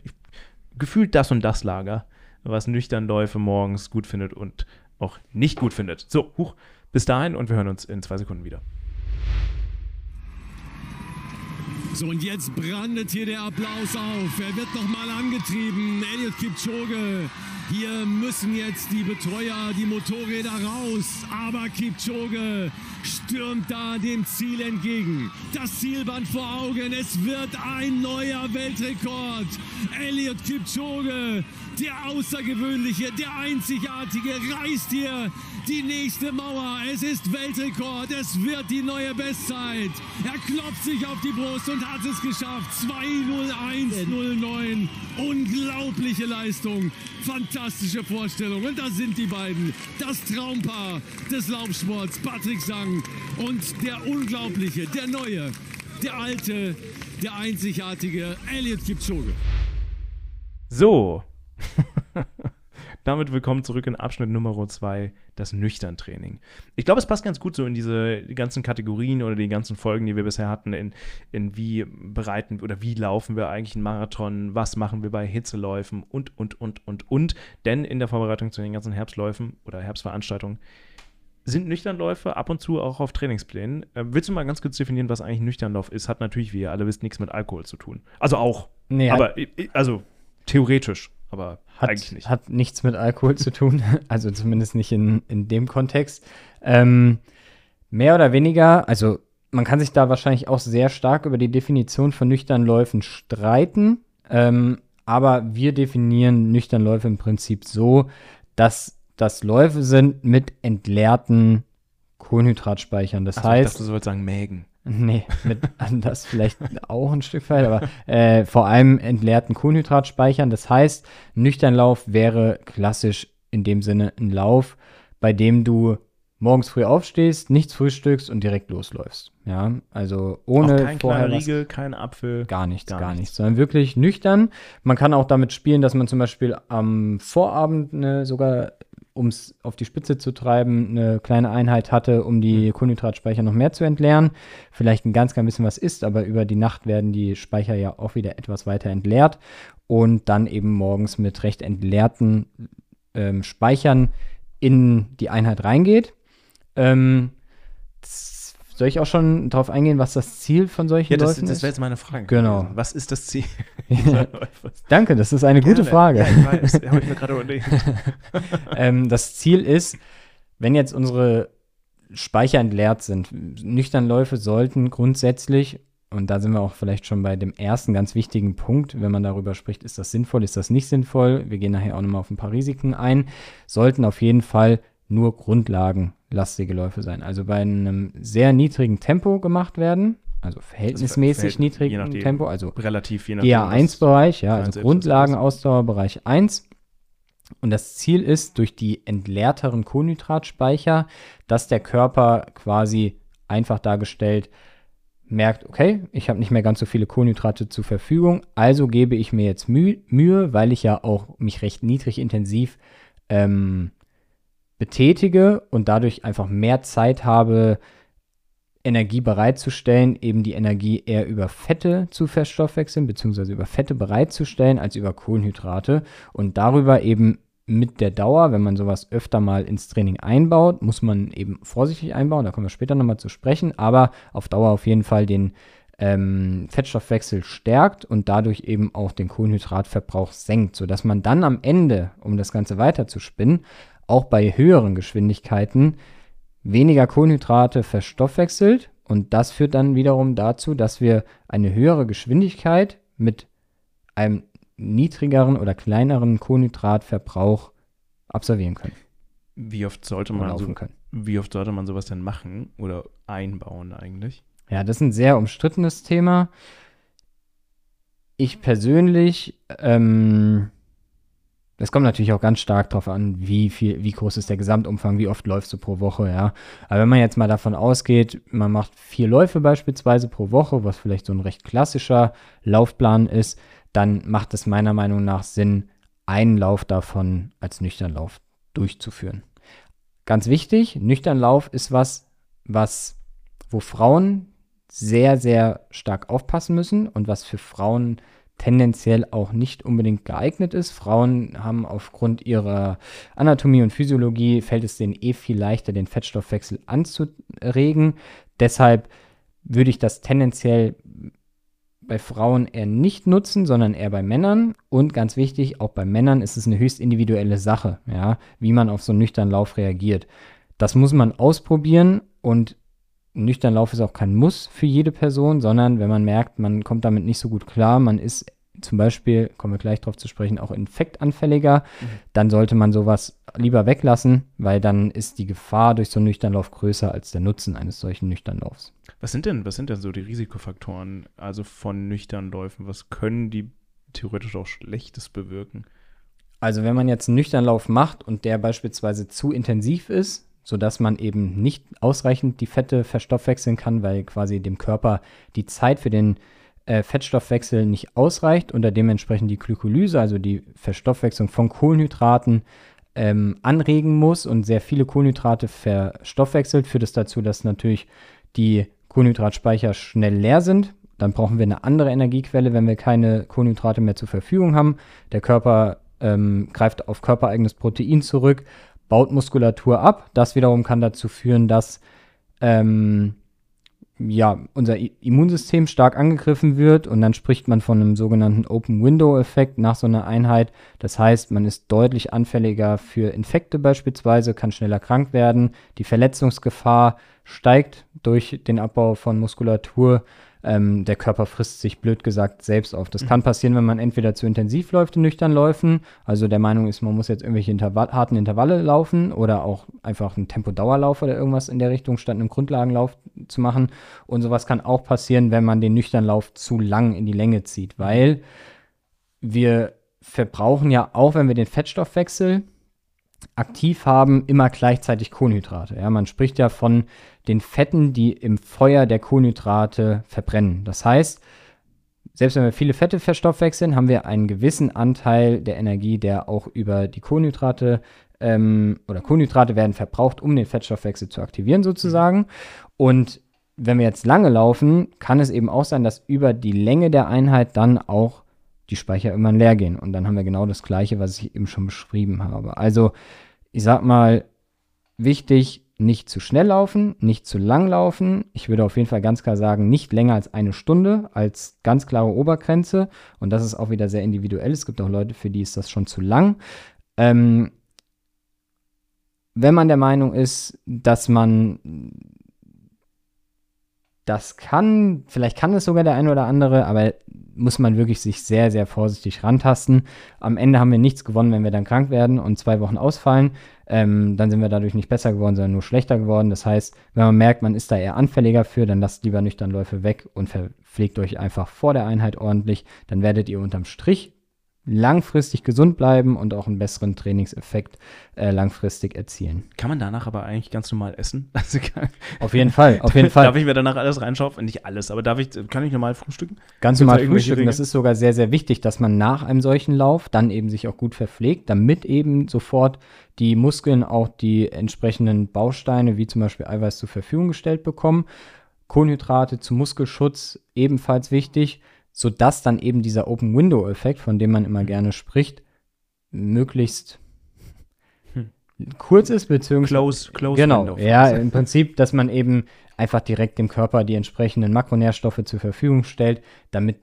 gefühlt das und das Lager. was Nüchternläufe morgens gut findet und auch nicht gut findet. So, huch, bis dahin und wir hören uns in zwei Sekunden wieder.
So, und jetzt brandet hier der Applaus auf. Er wird nochmal angetrieben. Elliot Kipchoge. Hier müssen jetzt die Betreuer, die Motorräder raus. Aber Kipchoge stürmt da dem Ziel entgegen. Das Zielband vor Augen. Es wird ein neuer Weltrekord. Elliot Kipchoge, der Außergewöhnliche, der Einzigartige, reißt hier die nächste Mauer. Es ist Weltrekord. Es wird die neue Bestzeit. Er klopft sich auf die Brust und hat es geschafft. 2.01.09. Unglaubliche Leistung. Fantastische Vorstellung. Und da sind die beiden. Das Traumpaar des Laufsports. Patrick Sang und der unglaubliche, der neue, der alte, der einzigartige Elliot Kipchoge.
So. Damit willkommen zurück in Abschnitt Nummer 2, das Nüchtern-Training. Ich glaube, es passt ganz gut so in diese ganzen Kategorien oder die ganzen Folgen, die wir bisher hatten, in, in wie bereiten oder wie laufen wir eigentlich einen Marathon, was machen wir bei Hitzeläufen und, und, und, und, und. Denn in der Vorbereitung zu den ganzen Herbstläufen oder Herbstveranstaltungen sind Nüchternläufe ab und zu auch auf Trainingsplänen. Äh, willst du mal ganz kurz definieren, was eigentlich Nüchternlauf ist? Hat natürlich, wie ihr alle wisst, nichts mit Alkohol zu tun. Also auch.
Nee,
aber, also theoretisch aber
hat,
eigentlich nicht.
Hat nichts mit Alkohol zu tun, also zumindest nicht in, in dem Kontext. Ähm, mehr oder weniger, also man kann sich da wahrscheinlich auch sehr stark über die Definition von nüchternen Läufen streiten, ähm, aber wir definieren nüchtern Läufe im Prinzip so, dass das Läufe sind mit entleerten Kohlenhydratspeichern. Das
Ach,
heißt.
Ich dachte, du sollst sagen Mägen.
Nee, mit das vielleicht auch ein Stück weit, aber äh, vor allem entleerten Kohlenhydratspeichern. Das heißt, Nüchternlauf wäre klassisch in dem Sinne ein Lauf, bei dem du morgens früh aufstehst, nichts frühstückst und direkt losläufst. Ja, also ohne
auch kein vorher Riegel, kein Apfel,
gar nichts, gar, gar nichts. nichts, sondern wirklich nüchtern. Man kann auch damit spielen, dass man zum Beispiel am Vorabend eine, sogar um es auf die Spitze zu treiben, eine kleine Einheit hatte, um die mhm. Kohlenhydratspeicher noch mehr zu entleeren. Vielleicht ein ganz, ganz bisschen was ist, aber über die Nacht werden die Speicher ja auch wieder etwas weiter entleert und dann eben morgens mit recht entleerten ähm, Speichern in die Einheit reingeht. Ähm, soll ich auch schon darauf eingehen, was das Ziel von solchen ja,
das,
Läufen
das wäre jetzt meine Frage.
Genau.
Was ist das Ziel?
Danke, das ist eine Gerne. gute Frage. Ja,
ich weiß, habe ich mir gerade überlegt.
ähm, das Ziel ist, wenn jetzt unsere Speicher entleert sind, nüchtern Läufe sollten grundsätzlich, und da sind wir auch vielleicht schon bei dem ersten ganz wichtigen Punkt, wenn man darüber spricht, ist das sinnvoll, ist das nicht sinnvoll, wir gehen nachher auch nochmal auf ein paar Risiken ein, sollten auf jeden Fall nur grundlagenlastige Läufe sein. Also bei einem sehr niedrigen Tempo gemacht werden, also verhältnismäßig also niedrigen nachdem, Tempo, also
relativ je
GA1-Bereich, ja, also Grundlagenausdauerbereich 1. Und das Ziel ist, durch die entleerteren Kohlenhydratspeicher, dass der Körper quasi einfach dargestellt merkt, okay, ich habe nicht mehr ganz so viele Kohlenhydrate zur Verfügung, also gebe ich mir jetzt Mühe, Mühe weil ich ja auch mich recht niedrig intensiv ähm, betätige und dadurch einfach mehr Zeit habe, Energie bereitzustellen, eben die Energie eher über Fette zu verstoffwechseln, beziehungsweise über Fette bereitzustellen, als über Kohlenhydrate. Und darüber eben mit der Dauer, wenn man sowas öfter mal ins Training einbaut, muss man eben vorsichtig einbauen, da kommen wir später nochmal zu sprechen, aber auf Dauer auf jeden Fall den ähm, Fettstoffwechsel stärkt und dadurch eben auch den Kohlenhydratverbrauch senkt, sodass man dann am Ende, um das Ganze weiter zu spinnen, auch bei höheren Geschwindigkeiten weniger Kohlenhydrate verstoffwechselt und das führt dann wiederum dazu, dass wir eine höhere Geschwindigkeit mit einem niedrigeren oder kleineren Kohlenhydratverbrauch absolvieren können.
Wie oft sollte man so, wie oft sollte man sowas denn machen oder einbauen eigentlich?
Ja, das ist ein sehr umstrittenes Thema. Ich persönlich ähm, es kommt natürlich auch ganz stark darauf an, wie viel, wie groß ist der Gesamtumfang, wie oft läufst du pro Woche, ja. Aber wenn man jetzt mal davon ausgeht, man macht vier Läufe beispielsweise pro Woche, was vielleicht so ein recht klassischer Laufplan ist, dann macht es meiner Meinung nach Sinn, einen Lauf davon als Nüchternlauf durchzuführen. Ganz wichtig, Nüchternlauf ist was, was, wo Frauen sehr, sehr stark aufpassen müssen und was für Frauen tendenziell auch nicht unbedingt geeignet ist. Frauen haben aufgrund ihrer Anatomie und Physiologie, fällt es denen eh viel leichter, den Fettstoffwechsel anzuregen. Deshalb würde ich das tendenziell bei Frauen eher nicht nutzen, sondern eher bei Männern. Und ganz wichtig, auch bei Männern ist es eine höchst individuelle Sache, ja, wie man auf so einen nüchternen Lauf reagiert. Das muss man ausprobieren und ein nüchterner Lauf ist auch kein Muss für jede Person, sondern wenn man merkt, man kommt damit nicht so gut klar, man ist zum Beispiel, kommen wir gleich darauf zu sprechen, auch infektanfälliger, mhm. dann sollte man sowas lieber weglassen, weil dann ist die Gefahr durch so einen Nüchternlauf größer als der Nutzen eines solchen Nüchternlaufs.
Was sind denn, was sind denn so die Risikofaktoren, also von Nüchternläufen? Was können die theoretisch auch Schlechtes bewirken?
Also wenn man jetzt einen Nüchternlauf macht und der beispielsweise zu intensiv ist, sodass man eben nicht ausreichend die Fette verstoffwechseln kann, weil quasi dem Körper die Zeit für den äh, Fettstoffwechsel nicht ausreicht und er dementsprechend die Glykolyse, also die Verstoffwechslung von Kohlenhydraten, ähm, anregen muss und sehr viele Kohlenhydrate verstoffwechselt, führt es dazu, dass natürlich die Kohlenhydratspeicher schnell leer sind. Dann brauchen wir eine andere Energiequelle, wenn wir keine Kohlenhydrate mehr zur Verfügung haben. Der Körper ähm, greift auf körpereigenes Protein zurück baut Muskulatur ab. Das wiederum kann dazu führen, dass ähm, ja, unser Immunsystem stark angegriffen wird und dann spricht man von einem sogenannten Open-Window-Effekt nach so einer Einheit. Das heißt, man ist deutlich anfälliger für Infekte beispielsweise, kann schneller krank werden. Die Verletzungsgefahr steigt durch den Abbau von Muskulatur ähm, der Körper frisst sich blöd gesagt selbst auf. Das mhm. kann passieren, wenn man entweder zu intensiv läuft in nüchtern Läufen, also der Meinung ist, man muss jetzt irgendwelche Intervall harten Intervalle laufen oder auch einfach einen Tempodauerlauf oder irgendwas in der Richtung statt einem Grundlagenlauf zu machen. Und sowas kann auch passieren, wenn man den nüchternen Lauf zu lang in die Länge zieht, weil wir verbrauchen ja auch, wenn wir den Fettstoffwechsel aktiv haben, immer gleichzeitig Kohlenhydrate. Ja, man spricht ja von den Fetten, die im Feuer der Kohlenhydrate verbrennen. Das heißt, selbst wenn wir viele Fette verstoffwechseln, haben wir einen gewissen Anteil der Energie, der auch über die Kohlenhydrate ähm, oder Kohlenhydrate werden verbraucht, um den Fettstoffwechsel zu aktivieren sozusagen. Und wenn wir jetzt lange laufen, kann es eben auch sein, dass über die Länge der Einheit dann auch die Speicher irgendwann leer gehen. Und dann haben wir genau das Gleiche, was ich eben schon beschrieben habe. Also, ich sag mal, wichtig, nicht zu schnell laufen, nicht zu lang laufen. Ich würde auf jeden Fall ganz klar sagen, nicht länger als eine Stunde als ganz klare Obergrenze. Und das ist auch wieder sehr individuell. Es gibt auch Leute, für die ist das schon zu lang. Ähm, wenn man der Meinung ist, dass man das kann, vielleicht kann es sogar der eine oder andere, aber muss man wirklich sich sehr, sehr vorsichtig rantasten. Am Ende haben wir nichts gewonnen, wenn wir dann krank werden und zwei Wochen ausfallen. Ähm, dann sind wir dadurch nicht besser geworden, sondern nur schlechter geworden. Das heißt, wenn man merkt, man ist da eher anfälliger für, dann lasst lieber nüchtern Läufe weg und verpflegt euch einfach vor der Einheit ordentlich. Dann werdet ihr unterm Strich langfristig gesund bleiben und auch einen besseren Trainingseffekt äh, langfristig erzielen.
Kann man danach aber eigentlich ganz normal essen?
Also auf jeden Fall, auf jeden Fall.
Darf ich mir danach alles reinschauen? Nicht alles, aber darf ich, kann ich normal frühstücken?
Ganz normal frühstücken. Dinge? Das ist sogar sehr, sehr wichtig, dass man nach einem solchen Lauf dann eben sich auch gut verpflegt, damit eben sofort die Muskeln auch die entsprechenden Bausteine, wie zum Beispiel Eiweiß, zur Verfügung gestellt bekommen. Kohlenhydrate zum Muskelschutz ebenfalls wichtig sodass dann eben dieser Open-Window-Effekt, von dem man immer hm. gerne spricht, möglichst hm. kurz ist, beziehungsweise.
Close, close
genau, window. Ja, im Prinzip, dass man eben einfach direkt dem Körper die entsprechenden Makronährstoffe zur Verfügung stellt, damit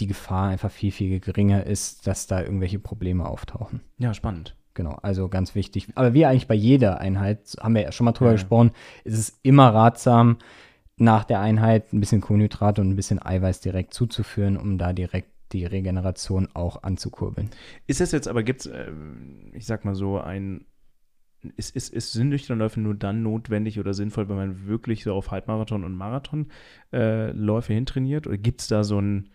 die Gefahr einfach viel, viel geringer ist, dass da irgendwelche Probleme auftauchen.
Ja, spannend.
Genau, also ganz wichtig. Aber wie eigentlich bei jeder Einheit, haben wir ja schon mal drüber ja. gesprochen, ist es immer ratsam, nach der Einheit ein bisschen Kohlenhydrate und ein bisschen Eiweiß direkt zuzuführen, um da direkt die Regeneration auch anzukurbeln.
Ist es jetzt aber, gibt es, äh, ich sag mal so, ein, ist, ist, ist sind Nüchternläufe nur dann notwendig oder sinnvoll, wenn man wirklich so auf Halbmarathon und Marathonläufe äh, hintrainiert? Oder gibt es da so ein,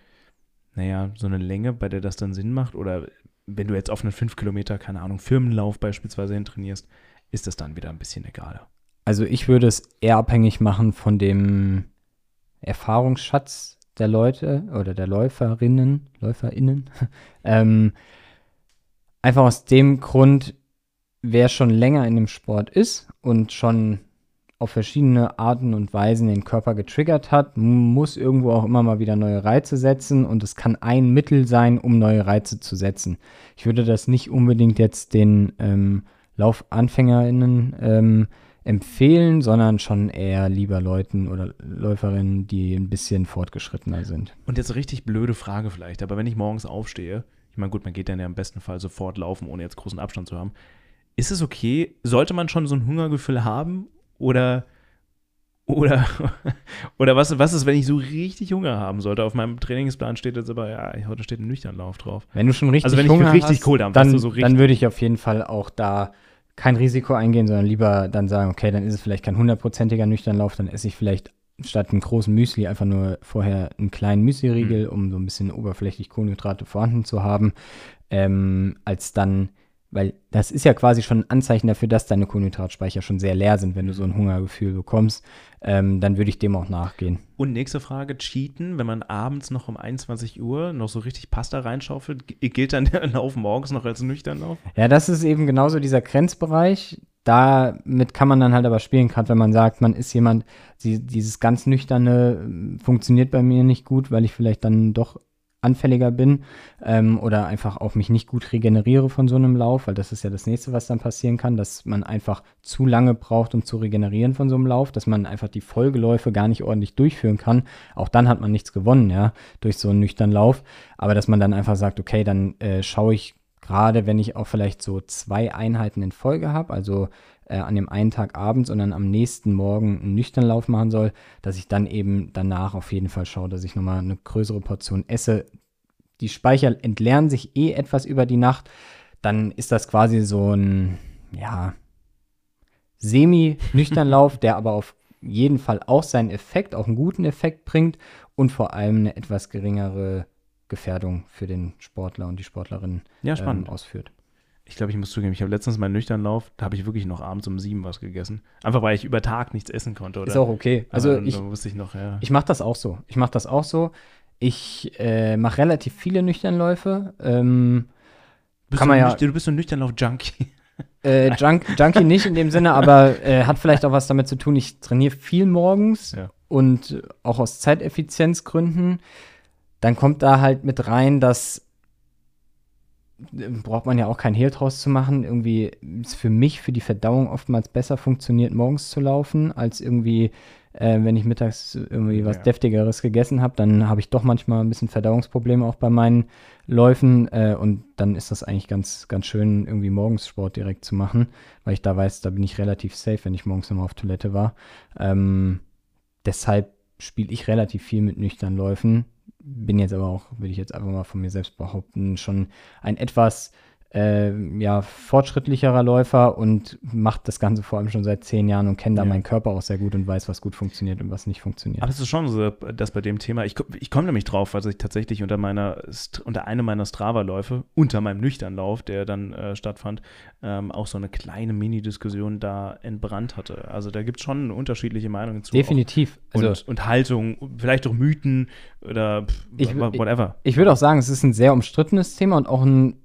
naja, so eine Länge, bei der das dann Sinn macht? Oder wenn du jetzt auf einen 5 Kilometer, keine Ahnung, Firmenlauf beispielsweise hintrainierst, ist das dann wieder ein bisschen egaler?
Also ich würde es eher abhängig machen von dem Erfahrungsschatz der Leute oder der Läuferinnen, LäuferInnen. ähm, einfach aus dem Grund, wer schon länger in dem Sport ist und schon auf verschiedene Arten und Weisen den Körper getriggert hat, muss irgendwo auch immer mal wieder neue Reize setzen und es kann ein Mittel sein, um neue Reize zu setzen. Ich würde das nicht unbedingt jetzt den ähm, LaufanfängerInnen ähm, empfehlen, sondern schon eher lieber Leuten oder Läuferinnen, die ein bisschen fortgeschrittener sind.
Und jetzt eine richtig blöde Frage vielleicht, aber wenn ich morgens aufstehe, ich meine, gut, man geht dann ja im besten Fall sofort laufen, ohne jetzt großen Abstand zu haben. Ist es okay? Sollte man schon so ein Hungergefühl haben oder, oder, oder was, was ist, wenn ich so richtig Hunger haben sollte? Auf meinem Trainingsplan steht jetzt aber, ja, heute steht ein Nüchternlauf drauf.
Wenn du schon richtig
Also wenn ich
Hunger
richtig
hast,
Kohldampf,
dann,
weißt du, so richtig-
dann würde ich auf jeden Fall auch da kein Risiko eingehen, sondern lieber dann sagen, okay, dann ist es vielleicht kein hundertprozentiger Nüchternlauf, dann esse ich vielleicht statt einem großen Müsli einfach nur vorher einen kleinen Müsli-Riegel,
Mhm.
um so ein bisschen oberflächlich Kohlenhydrate vorhanden zu haben, ähm, als dann, weil das ist ja quasi schon ein Anzeichen dafür, dass deine Kohlenhydratspeicher schon sehr leer sind, wenn du so ein Hungergefühl bekommst, ähm, dann würde ich dem auch nachgehen.
Und nächste Frage, cheaten, wenn man abends noch um 21 Uhr noch so richtig Pasta reinschaufelt, gilt dann der Lauf morgens noch als Nüchternlauf?
Ja, das ist eben genauso dieser Grenzbereich. Damit kann man dann halt aber spielen, gerade wenn man sagt, man ist jemand, die, dieses ganz nüchterne ähm, funktioniert bei mir nicht gut, weil ich vielleicht dann doch anfälliger bin ähm, oder einfach auch mich nicht gut regeneriere von so einem Lauf, weil das ist ja das nächste, was dann passieren kann, dass man einfach zu lange braucht, um zu regenerieren von so einem Lauf, dass man einfach die Folgeläufe gar nicht ordentlich durchführen kann. Auch dann hat man nichts gewonnen, ja, durch so einen nüchternen Lauf. Aber dass man dann einfach sagt, okay, dann äh, schaue ich gerade, wenn ich auch vielleicht so zwei Einheiten in Folge habe, also äh, an dem einen Tag abends und dann am nächsten Morgen einen nüchternen Lauf machen soll, dass ich dann eben danach auf jeden Fall schaue, dass ich nochmal eine größere Portion esse. Die Speicher entleeren sich eh etwas über die Nacht. Dann ist das quasi so ein, ja, semi-nüchtern Lauf, der aber auf jeden Fall auch seinen Effekt, auch einen guten Effekt bringt und vor allem eine etwas geringere Gefährdung für den Sportler und die Sportlerin
Ja,
ähm, ausführt.
Ich glaube, ich muss zugeben, ich habe letztens meinen Nüchternlauf, da habe ich wirklich noch abends um sieben was gegessen. Einfach weil ich über Tag nichts essen konnte. Oder?
Ist auch okay. Also
Aber
ich,
da wusste ich noch, ja.
ich mache das auch so. Ich mache das auch so. Ich äh, mache relativ viele Nüchternläufe. Ähm,
bist
kann
du,
man ja-
du bist so ein Nüchternlauf-Junkie.
äh, Junk, Junkie nicht in dem Sinne, aber äh, hat vielleicht auch was damit zu tun. Ich trainiere viel morgens
Ja.
und auch aus Zeiteffizienzgründen. Dann kommt da halt mit rein, dass braucht man ja auch kein Hehl draus zu machen. Irgendwie ist für mich, für die Verdauung oftmals besser funktioniert, morgens zu laufen, als irgendwie, äh, wenn ich mittags irgendwie was
Ja.
Deftigeres gegessen habe. Dann habe ich doch manchmal ein bisschen Verdauungsprobleme auch bei meinen Läufen. Äh, und dann ist das eigentlich ganz, ganz schön, irgendwie morgens Sport direkt zu machen, weil ich da weiß, da bin ich relativ safe, wenn ich morgens nochmal auf Toilette war. Ähm, deshalb spiele ich relativ viel mit nüchternen Läufen. Bin jetzt aber auch, würde ich jetzt einfach mal von mir selbst behaupten, schon ein etwas äh, ja, fortschrittlicherer Läufer und macht das Ganze vor allem schon seit zehn Jahren und kennt da
Ja.
meinen Körper auch sehr gut und weiß, was gut funktioniert und was nicht funktioniert.
Aber es ist schon so, dass bei dem Thema, ich, ich komme nämlich drauf, weil ich tatsächlich unter meiner, unter einem meiner Strava-Läufe, unter meinem Nüchternlauf, der dann äh, stattfand, ähm, auch so eine kleine Mini-Diskussion da entbrannt hatte. Also da gibt es schon unterschiedliche Meinungen zu.
Definitiv. Also,
Und, und Haltung, vielleicht auch Mythen oder pff,
Ich-
whatever.
Ich würde auch sagen, es ist ein sehr umstrittenes Thema und auch ein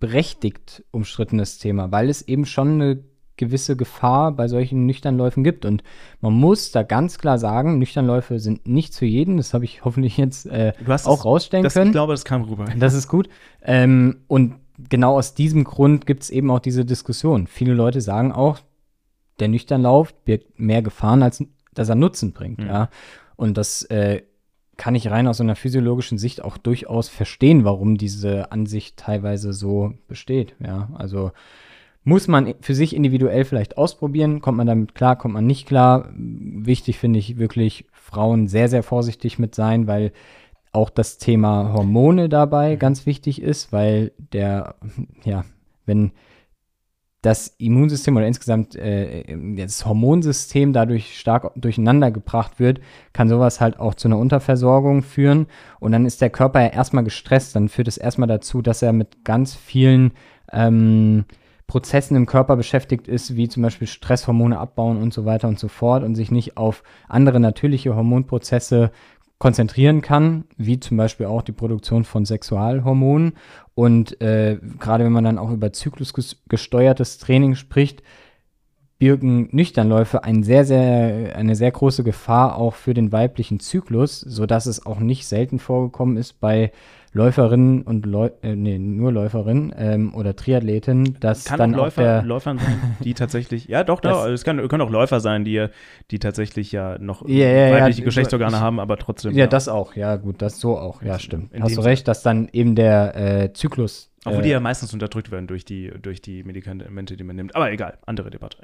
berechtigt umstrittenes Thema, weil es eben schon eine gewisse Gefahr bei solchen Nüchternläufen gibt. Und man muss da ganz klar sagen, Nüchternläufe sind nichts für jeden. Das habe ich hoffentlich jetzt äh, auch rausstellen
das,
können.
Ich glaube, das kam rüber.
Das ist gut. Ähm, und genau aus diesem Grund gibt es eben auch diese Diskussion. Viele Leute sagen auch, der Nüchternlauf birgt mehr Gefahren, als dass er Nutzen bringt.
Mhm.
Ja. Und das äh, kann ich rein aus einer physiologischen Sicht auch durchaus verstehen, warum diese Ansicht teilweise so besteht. Ja. Also muss man für sich individuell vielleicht ausprobieren. Kommt man damit klar, kommt man nicht klar. Wichtig finde ich wirklich, Frauen sehr, sehr vorsichtig mit sein, weil auch das Thema Hormone dabei ganz wichtig ist, weil der, ja, wenn das Immunsystem oder insgesamt äh, das Hormonsystem dadurch stark durcheinander gebracht wird, kann sowas halt auch zu einer Unterversorgung führen. Und dann ist der Körper ja erstmal gestresst. Dann führt es erstmal dazu, dass er mit ganz vielen ähm, Prozessen im Körper beschäftigt ist, wie zum Beispiel Stresshormone abbauen und so weiter und so fort und sich nicht auf andere natürliche Hormonprozesse konzentrieren kann, wie zum Beispiel auch die Produktion von Sexualhormonen. Und äh, gerade wenn man dann auch über zyklusgesteuertes Training spricht, birgen Nüchternläufe ein sehr, sehr, eine sehr große Gefahr auch für den weiblichen Zyklus, sodass es auch nicht selten vorgekommen ist bei Läuferinnen und Läu äh, nee, nur Läuferinnen ähm, oder Triathletinnen, dass
Kann
dann
auch Läufer,
der,
Läufern sein, die tatsächlich, ja doch,
Das-
doch, es kann, können auch Läufer sein, die, die tatsächlich ja noch
Ja, ja, ja,
weibliche
ich-
Geschlechtsorgane
ich-
haben, aber trotzdem.
ja, das auch, ja gut, das so auch, ja stimmt. Hast du recht, dass dann eben der äh, Zyklus
Obwohl
äh,
die ja meistens unterdrückt werden durch die, durch die Medikamente, die man nimmt. Aber egal, andere Debatte.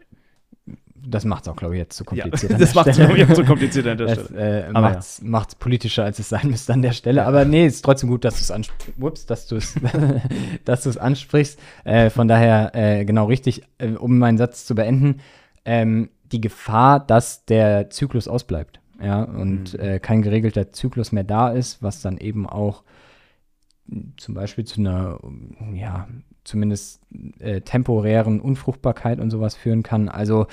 Das macht es auch, glaube ich, jetzt zu
Ja,
kompliziert. an
das macht es
Stelle.
jetzt so kompliziert an der
Es
Stelle.
äh,
Aber
macht's, macht's politischer, als es sein müsste an der Stelle. Aber nee, ist trotzdem gut, dass du es ansprichst. Ups, dass du es dass es ansprichst. Äh, von daher, äh, genau richtig, äh, um meinen Satz zu beenden, ähm, die Gefahr, dass der Zyklus ausbleibt. Ja, und
Mhm.
äh, kein geregelter Zyklus mehr da ist, was dann eben auch zum Beispiel zu einer, ja, zumindest äh, temporären Unfruchtbarkeit und sowas führen kann. Also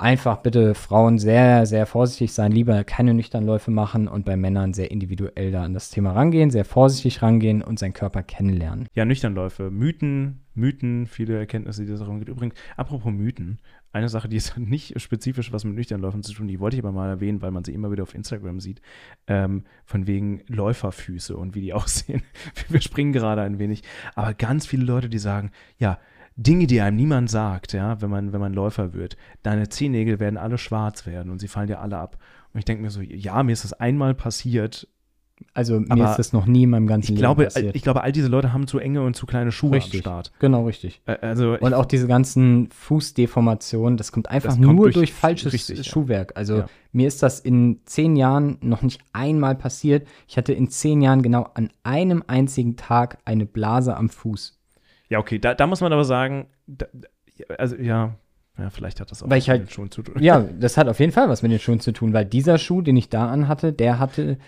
einfach bitte Frauen sehr, sehr vorsichtig sein, lieber keine Nüchternläufe machen und bei Männern sehr individuell da an das Thema rangehen, sehr vorsichtig rangehen und seinen Körper kennenlernen.
Ja, Nüchternläufe, Mythen, Mythen, viele Erkenntnisse, die es darum gibt. Übrigens, apropos Mythen, eine Sache, die ist nicht spezifisch was mit Nüchternläufen zu tun, die wollte ich aber mal erwähnen, weil man sie immer wieder auf Instagram sieht, ähm, von wegen Läuferfüße und wie die aussehen. Wir springen gerade ein wenig, aber ganz viele Leute, die sagen, ja, Dinge, die einem niemand sagt, ja, wenn man, wenn man Läufer wird. Deine Zehennägel werden alle schwarz werden und sie fallen dir alle ab. Und ich denke mir so, ja, mir ist das einmal passiert.
Also mir ist das noch nie in meinem ganzen
Ich glaube,
passiert.
ich glaube, all diese Leute haben zu enge und zu kleine Schuhe
richtig.
am Start.
Genau, richtig.
Äh, Also
Und auch diese ganzen Fußdeformationen, das kommt einfach
Das kommt
nur
durch-
durch, falsches
richtig.
Schuhwerk. Also
Ja.
mir ist das in zehn Jahren noch nicht einmal passiert. Ich hatte in zehn Jahren genau an einem einzigen Tag eine Blase am Fuß.
Ja, okay, da, da muss man aber sagen, da, also ja, ja, vielleicht hat das auch
Weil ich
mit
halt-
den Schuhen zu tun.
Ja, das hat auf jeden Fall was mit den Schuhen zu tun, weil dieser Schuh, den ich da anhatte, der hatte,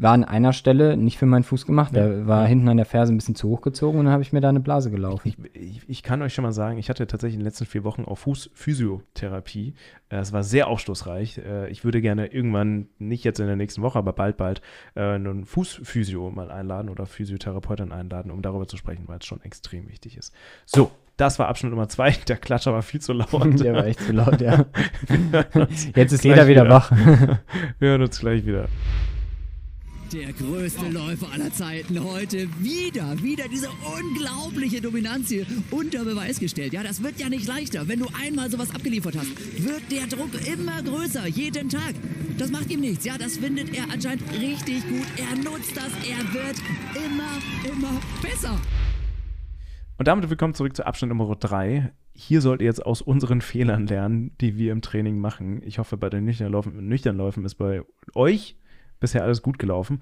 war an einer Stelle nicht für meinen Fuß gemacht. Der war hinten an der Ferse ein bisschen zu hoch gezogen und dann habe ich mir da eine Blase gelaufen.
Ich, ich, ich kann euch schon mal sagen, ich hatte tatsächlich in den letzten vier Wochen auch Fußphysiotherapie. Äh, Es war sehr aufschlussreich. Äh, Ich würde gerne irgendwann, nicht jetzt in der nächsten Woche, aber bald, bald, äh, einen Fußphysio mal einladen oder Physiotherapeutin einladen, um darüber zu sprechen, weil es schon extrem wichtig ist. So, das war Abschnitt Nummer zwei. Der Klatscher war viel zu laut.
der war echt zu laut, ja. Jetzt ist jeder wieder wach.
Wir hören uns gleich wieder.
Der größte Läufer aller Zeiten heute wieder, wieder diese unglaubliche Dominanz hier unter Beweis gestellt. Ja, das wird ja nicht leichter. Wenn du einmal sowas abgeliefert hast, wird der Druck immer größer, jeden Tag. Das macht ihm nichts. Ja, das findet er anscheinend richtig gut. Er nutzt das. Er wird immer, immer besser.
Und damit willkommen zurück zu Abschnitt Nummer 3. Hier sollt ihr jetzt aus unseren Fehlern lernen, die wir im Training machen. Ich hoffe, bei den Nüchternläufen, Nüchternläufen ist bei euch bisher alles gut gelaufen.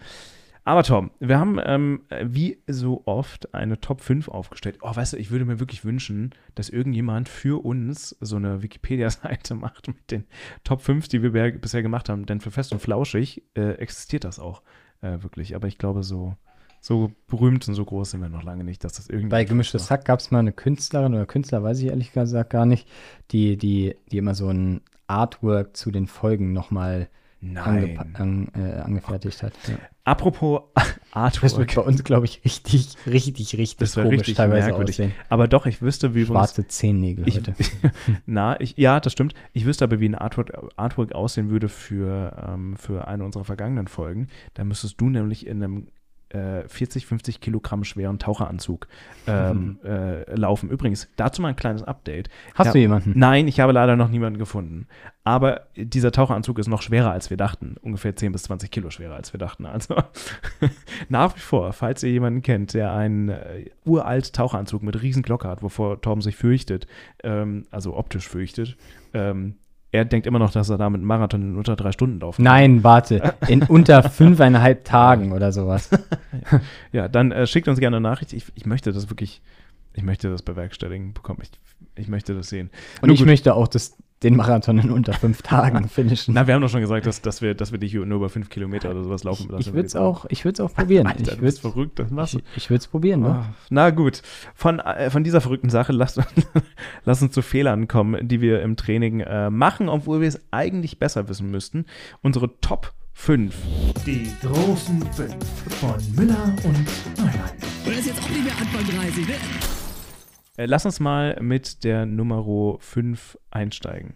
Aber Tom, wir haben ähm, wie so oft eine Top 5 aufgestellt. Oh, weißt du, ich würde mir wirklich wünschen, dass irgendjemand für uns so eine Wikipedia-Seite macht mit den Top 5, die wir bisher gemacht haben. Denn für Fest und Flauschig äh, existiert das auch äh, wirklich. Aber ich glaube, so, so berühmt und so groß sind wir noch lange nicht, dass das irgendwie.
Bei Gemischtes Hack gab es mal eine Künstlerin oder Künstler, weiß ich ehrlich gesagt gar nicht, die, die, die immer so ein Artwork zu den Folgen nochmal
Nein.
angepa- an, äh, angefertigt hat. Ja.
Apropos
Das wird
Artwork.
bei uns, glaube ich, richtig, richtig, richtig
Das
komisch
richtig
teilweise
merkwürdig.
aussehen.
Aber doch, ich wüsste, wie.
Schwarze Zehennägel
Ich,
heute.
na, ich, ja, das stimmt. Ich wüsste aber, wie ein Artwork, Artwork aussehen würde für, ähm, für eine unserer vergangenen Folgen. Da müsstest du nämlich in einem äh, 40, 50 Kilogramm schweren Taucheranzug ähm, äh, laufen. Übrigens, dazu mal ein kleines Update.
Hast
Ja,
du jemanden?
Nein, ich habe leider noch niemanden gefunden. Aber dieser Taucheranzug ist noch schwerer, als wir dachten. Ungefähr 10 bis 20 Kilo schwerer, als wir dachten. Also nach wie vor, falls ihr jemanden kennt, der einen äh, uralt Taucheranzug mit riesen Glocke hat, wovor Torben sich fürchtet, ähm, also optisch fürchtet, ähm, er denkt immer noch, dass er damit einen Marathon in unter drei Stunden laufen kann.
Nein, warte. In unter fünfeinhalb Tagen oder sowas.
Ja, dann äh, schickt uns gerne eine Nachricht. Ich, ich möchte das wirklich, ich möchte das bewerkstelligen bekommen. Ich, ich möchte das sehen.
Und
Nun
ich
gut.
möchte auch das, den Marathon in unter fünf Tagen finishen.
Na, wir haben doch schon gesagt, dass, dass, wir, dass wir dich nur über fünf Kilometer oder sowas laufen
ich würde es auch, ich auch probieren.
Alter,
ich würde
bist verrückt, das machst du.
ich, ich würd's probieren, ne?
Ah, Na gut, von, äh, von dieser verrückten Sache lass, lass uns zu Fehlern kommen, die wir im Training äh, machen, obwohl wir es eigentlich besser wissen müssten. Unsere Top 5.
Die großen fünf von Müller und Neumann.
Und er ist jetzt auch nicht mehr Anfang 30, ne?
Äh, lass uns mal mit der Nummer 5 einsteigen.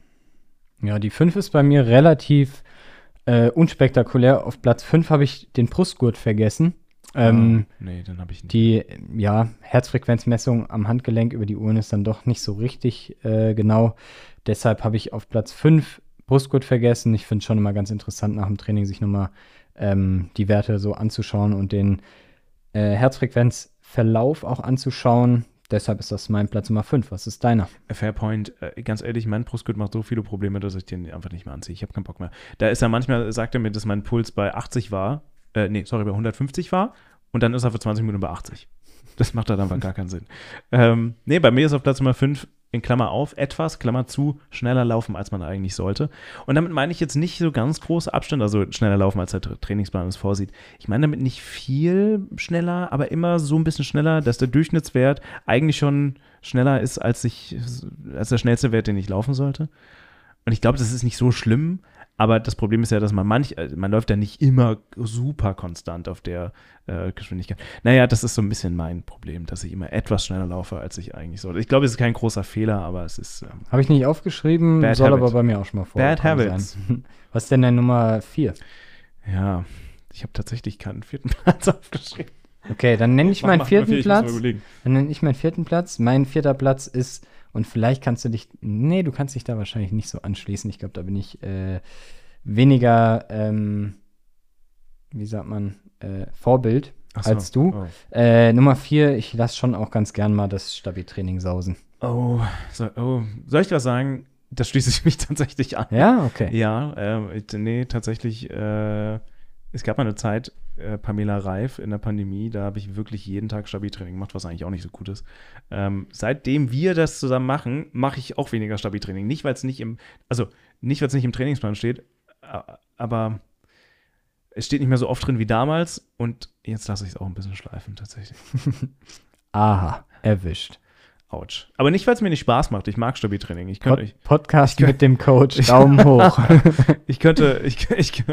Ja, die 5 ist bei mir relativ äh, unspektakulär. Auf Platz 5 habe ich den Brustgurt vergessen. Ähm,
Ah, nee, dann habe ich nicht.
Die ja, Herzfrequenzmessung am Handgelenk über die Uhren ist dann doch nicht so richtig äh, genau. Deshalb habe ich auf Platz 5 Brustgurt vergessen. Ich finde es schon immer ganz interessant, nach dem Training sich nochmal ähm, die Werte so anzuschauen und den äh, Herzfrequenzverlauf auch anzuschauen. Deshalb ist das mein Platz Nummer 5. Was ist deiner?
Fairpoint, äh, ganz ehrlich, mein Brustgurt macht so viele Probleme, dass ich den einfach nicht mehr anziehe. Ich habe keinen Bock mehr. Da ist er manchmal, sagt er mir, dass mein Puls bei 80 war, äh, nee, sorry, bei 150 war und dann ist er für 20 Minuten bei 80. Das macht dann einfach gar keinen Sinn. Ähm, nee, bei mir ist auf Platz Nummer 5 in Klammer auf etwas, Klammer zu, schneller laufen, als man eigentlich sollte. Und damit meine ich jetzt nicht so ganz große Abstände, also schneller laufen, als der Tra- Trainingsplan es vorsieht. Ich meine damit nicht viel schneller, aber immer so ein bisschen schneller, dass der Durchschnittswert eigentlich schon schneller ist, als, ich, als der schnellste Wert, den ich laufen sollte. Und ich glaube, das ist nicht so schlimm, aber das Problem ist ja, dass man manch, äh, man läuft ja nicht immer super konstant auf der äh, Geschwindigkeit. Naja, das ist so ein bisschen mein Problem, dass ich immer etwas schneller laufe, als ich eigentlich sollte. Ich glaube, es ist kein großer Fehler, aber es ist ähm,
Habe ich nicht aufgeschrieben, soll
habit.
aber bei mir auch schon mal vorgekommen
Bad habits.
sein. Was ist denn deine Nummer 4?
ja, ich habe tatsächlich keinen vierten Platz aufgeschrieben.
Okay, dann nenne ich meinen vierten
vier,
Platz. Dann nenne ich meinen vierten Platz. Mein vierter Platz ist, und vielleicht kannst du dich, nee, du kannst dich da wahrscheinlich nicht so anschließen. Ich glaube, da bin ich äh, weniger, ähm, wie sagt man, äh, Vorbild
so.
als du. Äh, Nummer vier, ich lasse schon auch ganz gern mal das Stabi-Training sausen.
Oh, oh, so, oh, soll ich was sagen? Da schließe ich mich tatsächlich an.
Ja, okay.
Ja, ähm, nee, tatsächlich, äh, es gab mal eine Zeit, äh, Pamela Reif in der Pandemie, da habe ich wirklich jeden Tag Stabi-Training gemacht, was eigentlich auch nicht so gut ist. Ähm, seitdem wir das zusammen machen, mache ich auch weniger Stabi-Training. Nicht, weil es nicht im, also nicht, weil es nicht im Trainingsplan steht, aber es steht nicht mehr so oft drin wie damals und jetzt lasse ich es auch ein bisschen schleifen, tatsächlich.
Aha, erwischt.
Autsch. Aber nicht, weil es mir nicht Spaß macht. Ich mag Stabi-Training. Ich
Pod
könnte, ich,
Podcast
ich-
mit dem Coach, Daumen hoch.
Ich könnte, ich, ich,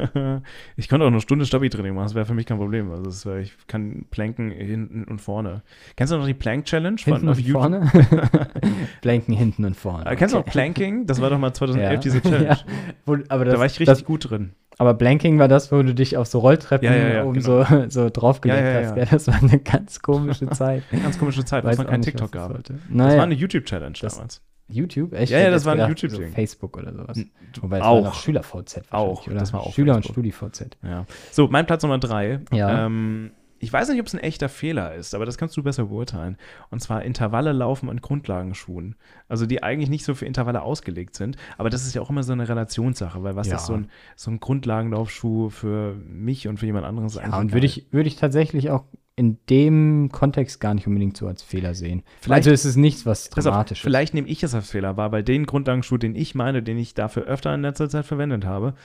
ich könnte auch eine Stunde Stabi-Training machen, das wäre für mich kein Problem. Also das wär, ich kann planken hinten und vorne. Kennst du noch die Plank-Challenge von
hinten
auf
und
YouTube?
vorne? Blanken hinten und vorne.
Äh, Kennst du
Okay.
Planking? Das war doch mal 2011
Ja.
diese Challenge.
Ja. Wo, aber das,
da war ich richtig
das,
gut drin.
Aber Blanking war das, wo du dich auf so Rolltreppen
Ja,
oben
genau.
so, so draufgelegt hast. Das war eine ganz komische Zeit.
Ganz komische Zeit, wo es noch
auch
kein TikTok
das
gab. Das
Naja,
war eine YouTube-Challenge
Das-
damals.
YouTube? Echt?
Ja, ja, das war ein
gedacht,
YouTube-Ding.
So Facebook oder sowas. Wobei es
auch.
war noch SchülerVZ
Auch,
oder?
das war auch
Schüler- und
Facebook.
StudiVZ.
Ja. So, mein Platz Nummer drei.
Ja.
Ähm, ich weiß nicht, ob es ein echter Fehler ist, aber das kannst du besser beurteilen. Und zwar Intervalle laufen an Grundlagenschuhen. Also die eigentlich nicht so für Intervalle ausgelegt sind. Aber das ist ja auch immer so eine Relationssache, weil was
Ja.
ist so ein, so ein Grundlagenlaufschuh für mich und für jemand anderes
Ja,
eigentlich
und würde ich, würde ich tatsächlich auch in dem Kontext gar nicht unbedingt so als Fehler sehen.
Vielleicht-
also es ist nichts, was
Pass auf,
dramatisch ist.
vielleicht nehme ich es als Fehler wahr, weil den Grundlagenschuh, den ich meine, den ich dafür öfter in letzter Zeit verwendet habe,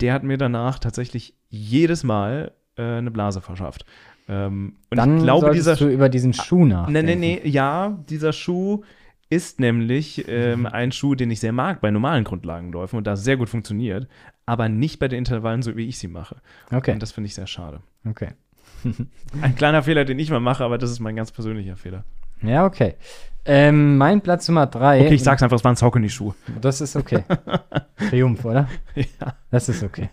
der hat mir danach tatsächlich jedes Mal äh, eine Blase verschafft. Ähm, und
Dann
ich glaube, dieser
du über diesen Schuh
Nee,
nachdenken.
nee, nee, ja, dieser Schuh ist nämlich ähm,
Mhm.
ein Schuh, den ich sehr mag bei normalen Grundlagenläufen und das sehr gut funktioniert, aber nicht bei den Intervallen, so wie ich sie mache.
Okay,
Und das finde ich sehr schade.
okay.
Ein kleiner Fehler, den ich mal mache, aber das ist mein ganz persönlicher Fehler.
Ja, okay. Ähm, mein Platz Nummer drei.
Okay, ich sag's einfach, es war ein Saucony-Schuh.
Das ist okay. Triumph, oder?
Ja.
Das ist okay.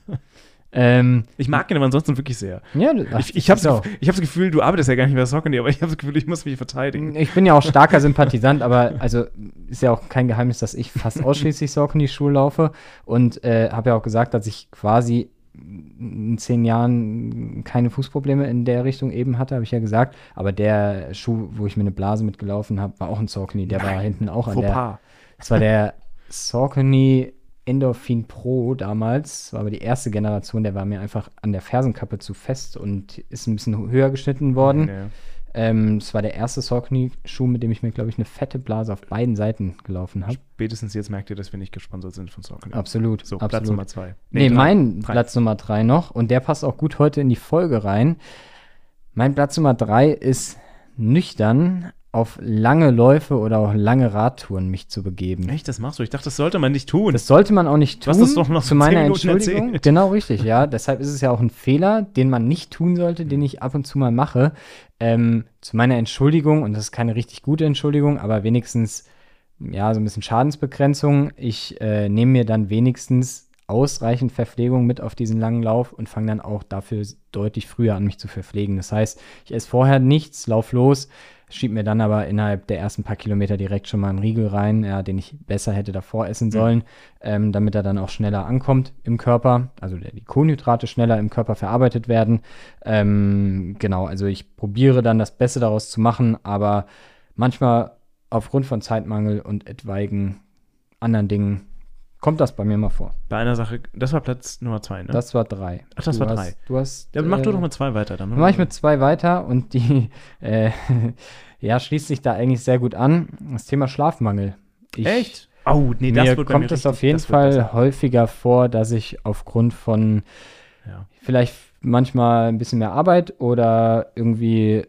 Ähm,
Ich mag ihn aber ansonsten wirklich sehr.
ja, ach,
Ich, ich habe ich hab das Gefühl, du arbeitest ja gar nicht mehr Saucony, aber ich habe das Gefühl, ich muss mich verteidigen.
Ich bin ja auch starker Sympathisant, aber also ist ja auch kein Geheimnis, dass ich fast ausschließlich Saucony-Schuhe laufe und äh, habe ja auch gesagt, dass ich quasi in zehn Jahren keine Fußprobleme in der Richtung eben hatte, habe ich ja gesagt. Aber der Schuh, wo ich mir eine Blase mitgelaufen habe, war auch ein Saucony. Der war hinten auch an der.
Fauxpas.
Das war der Saucony Endorphin Pro damals. Das war aber die erste Generation. Der war mir einfach an der Fersenkappe zu fest und ist ein bisschen höher geschnitten worden.
Nee.
Ähm, es war der erste Saucony-Schuh, mit dem ich mir, glaube ich, eine fette Blase auf beiden Seiten gelaufen habe.
Spätestens jetzt merkt ihr, dass wir nicht gesponsert sind von Saucony.
Absolut.
So,
absolut.
Platz Nummer zwei.
Nee,
drei.
mein
Drei.
Platz Nummer drei noch. Und der passt auch gut heute in die Folge rein. Mein Platz Nummer drei ist nüchtern, auf lange Läufe oder auch lange Radtouren mich zu begeben.
Echt, das machst du? Ich dachte, das sollte man nicht tun.
Das sollte man auch nicht
Du
tun.
hast das doch noch
zu meiner
10 Minuten
Entschuldigung.
erzählt.
Genau, richtig, ja. Deshalb ist es ja auch ein Fehler, den man nicht tun sollte, den ich ab und zu mal mache. Ähm, zu meiner Entschuldigung, und das ist keine richtig gute Entschuldigung, aber wenigstens, ja, so ein bisschen Schadensbegrenzung. Ich äh, nehme mir dann wenigstens ausreichend Verpflegung mit auf diesen langen Lauf und fange dann auch dafür deutlich früher an, mich zu verpflegen. Das heißt, ich esse vorher nichts, lauf los, schieb mir dann aber innerhalb der ersten paar Kilometer direkt schon mal einen Riegel rein, ja, den ich besser hätte davor essen sollen, ähm, damit er dann auch schneller ankommt im Körper, also die Kohlenhydrate schneller im Körper verarbeitet werden. Ähm, genau, also ich probiere dann das Beste daraus zu machen, aber manchmal aufgrund von Zeitmangel und etwaigen anderen Dingen kommt das bei mir mal vor.
Bei einer Sache, das war Platz Nummer zwei, ne?
Das war drei.
Ach, das
du
war
hast,
drei.
Du hast.
ja, mach du
äh,
doch mit zwei weiter. Dann
Dann mache ich mit zwei weiter und die äh, ja, schließt sich da eigentlich sehr gut an. Das Thema Schlafmangel. Ich,
Echt? Oh, nee, das
mir
wird
kommt
mir
es auf jeden Fall
besser.
häufiger vor, dass ich aufgrund von
Ja.
vielleicht manchmal ein bisschen mehr Arbeit oder irgendwie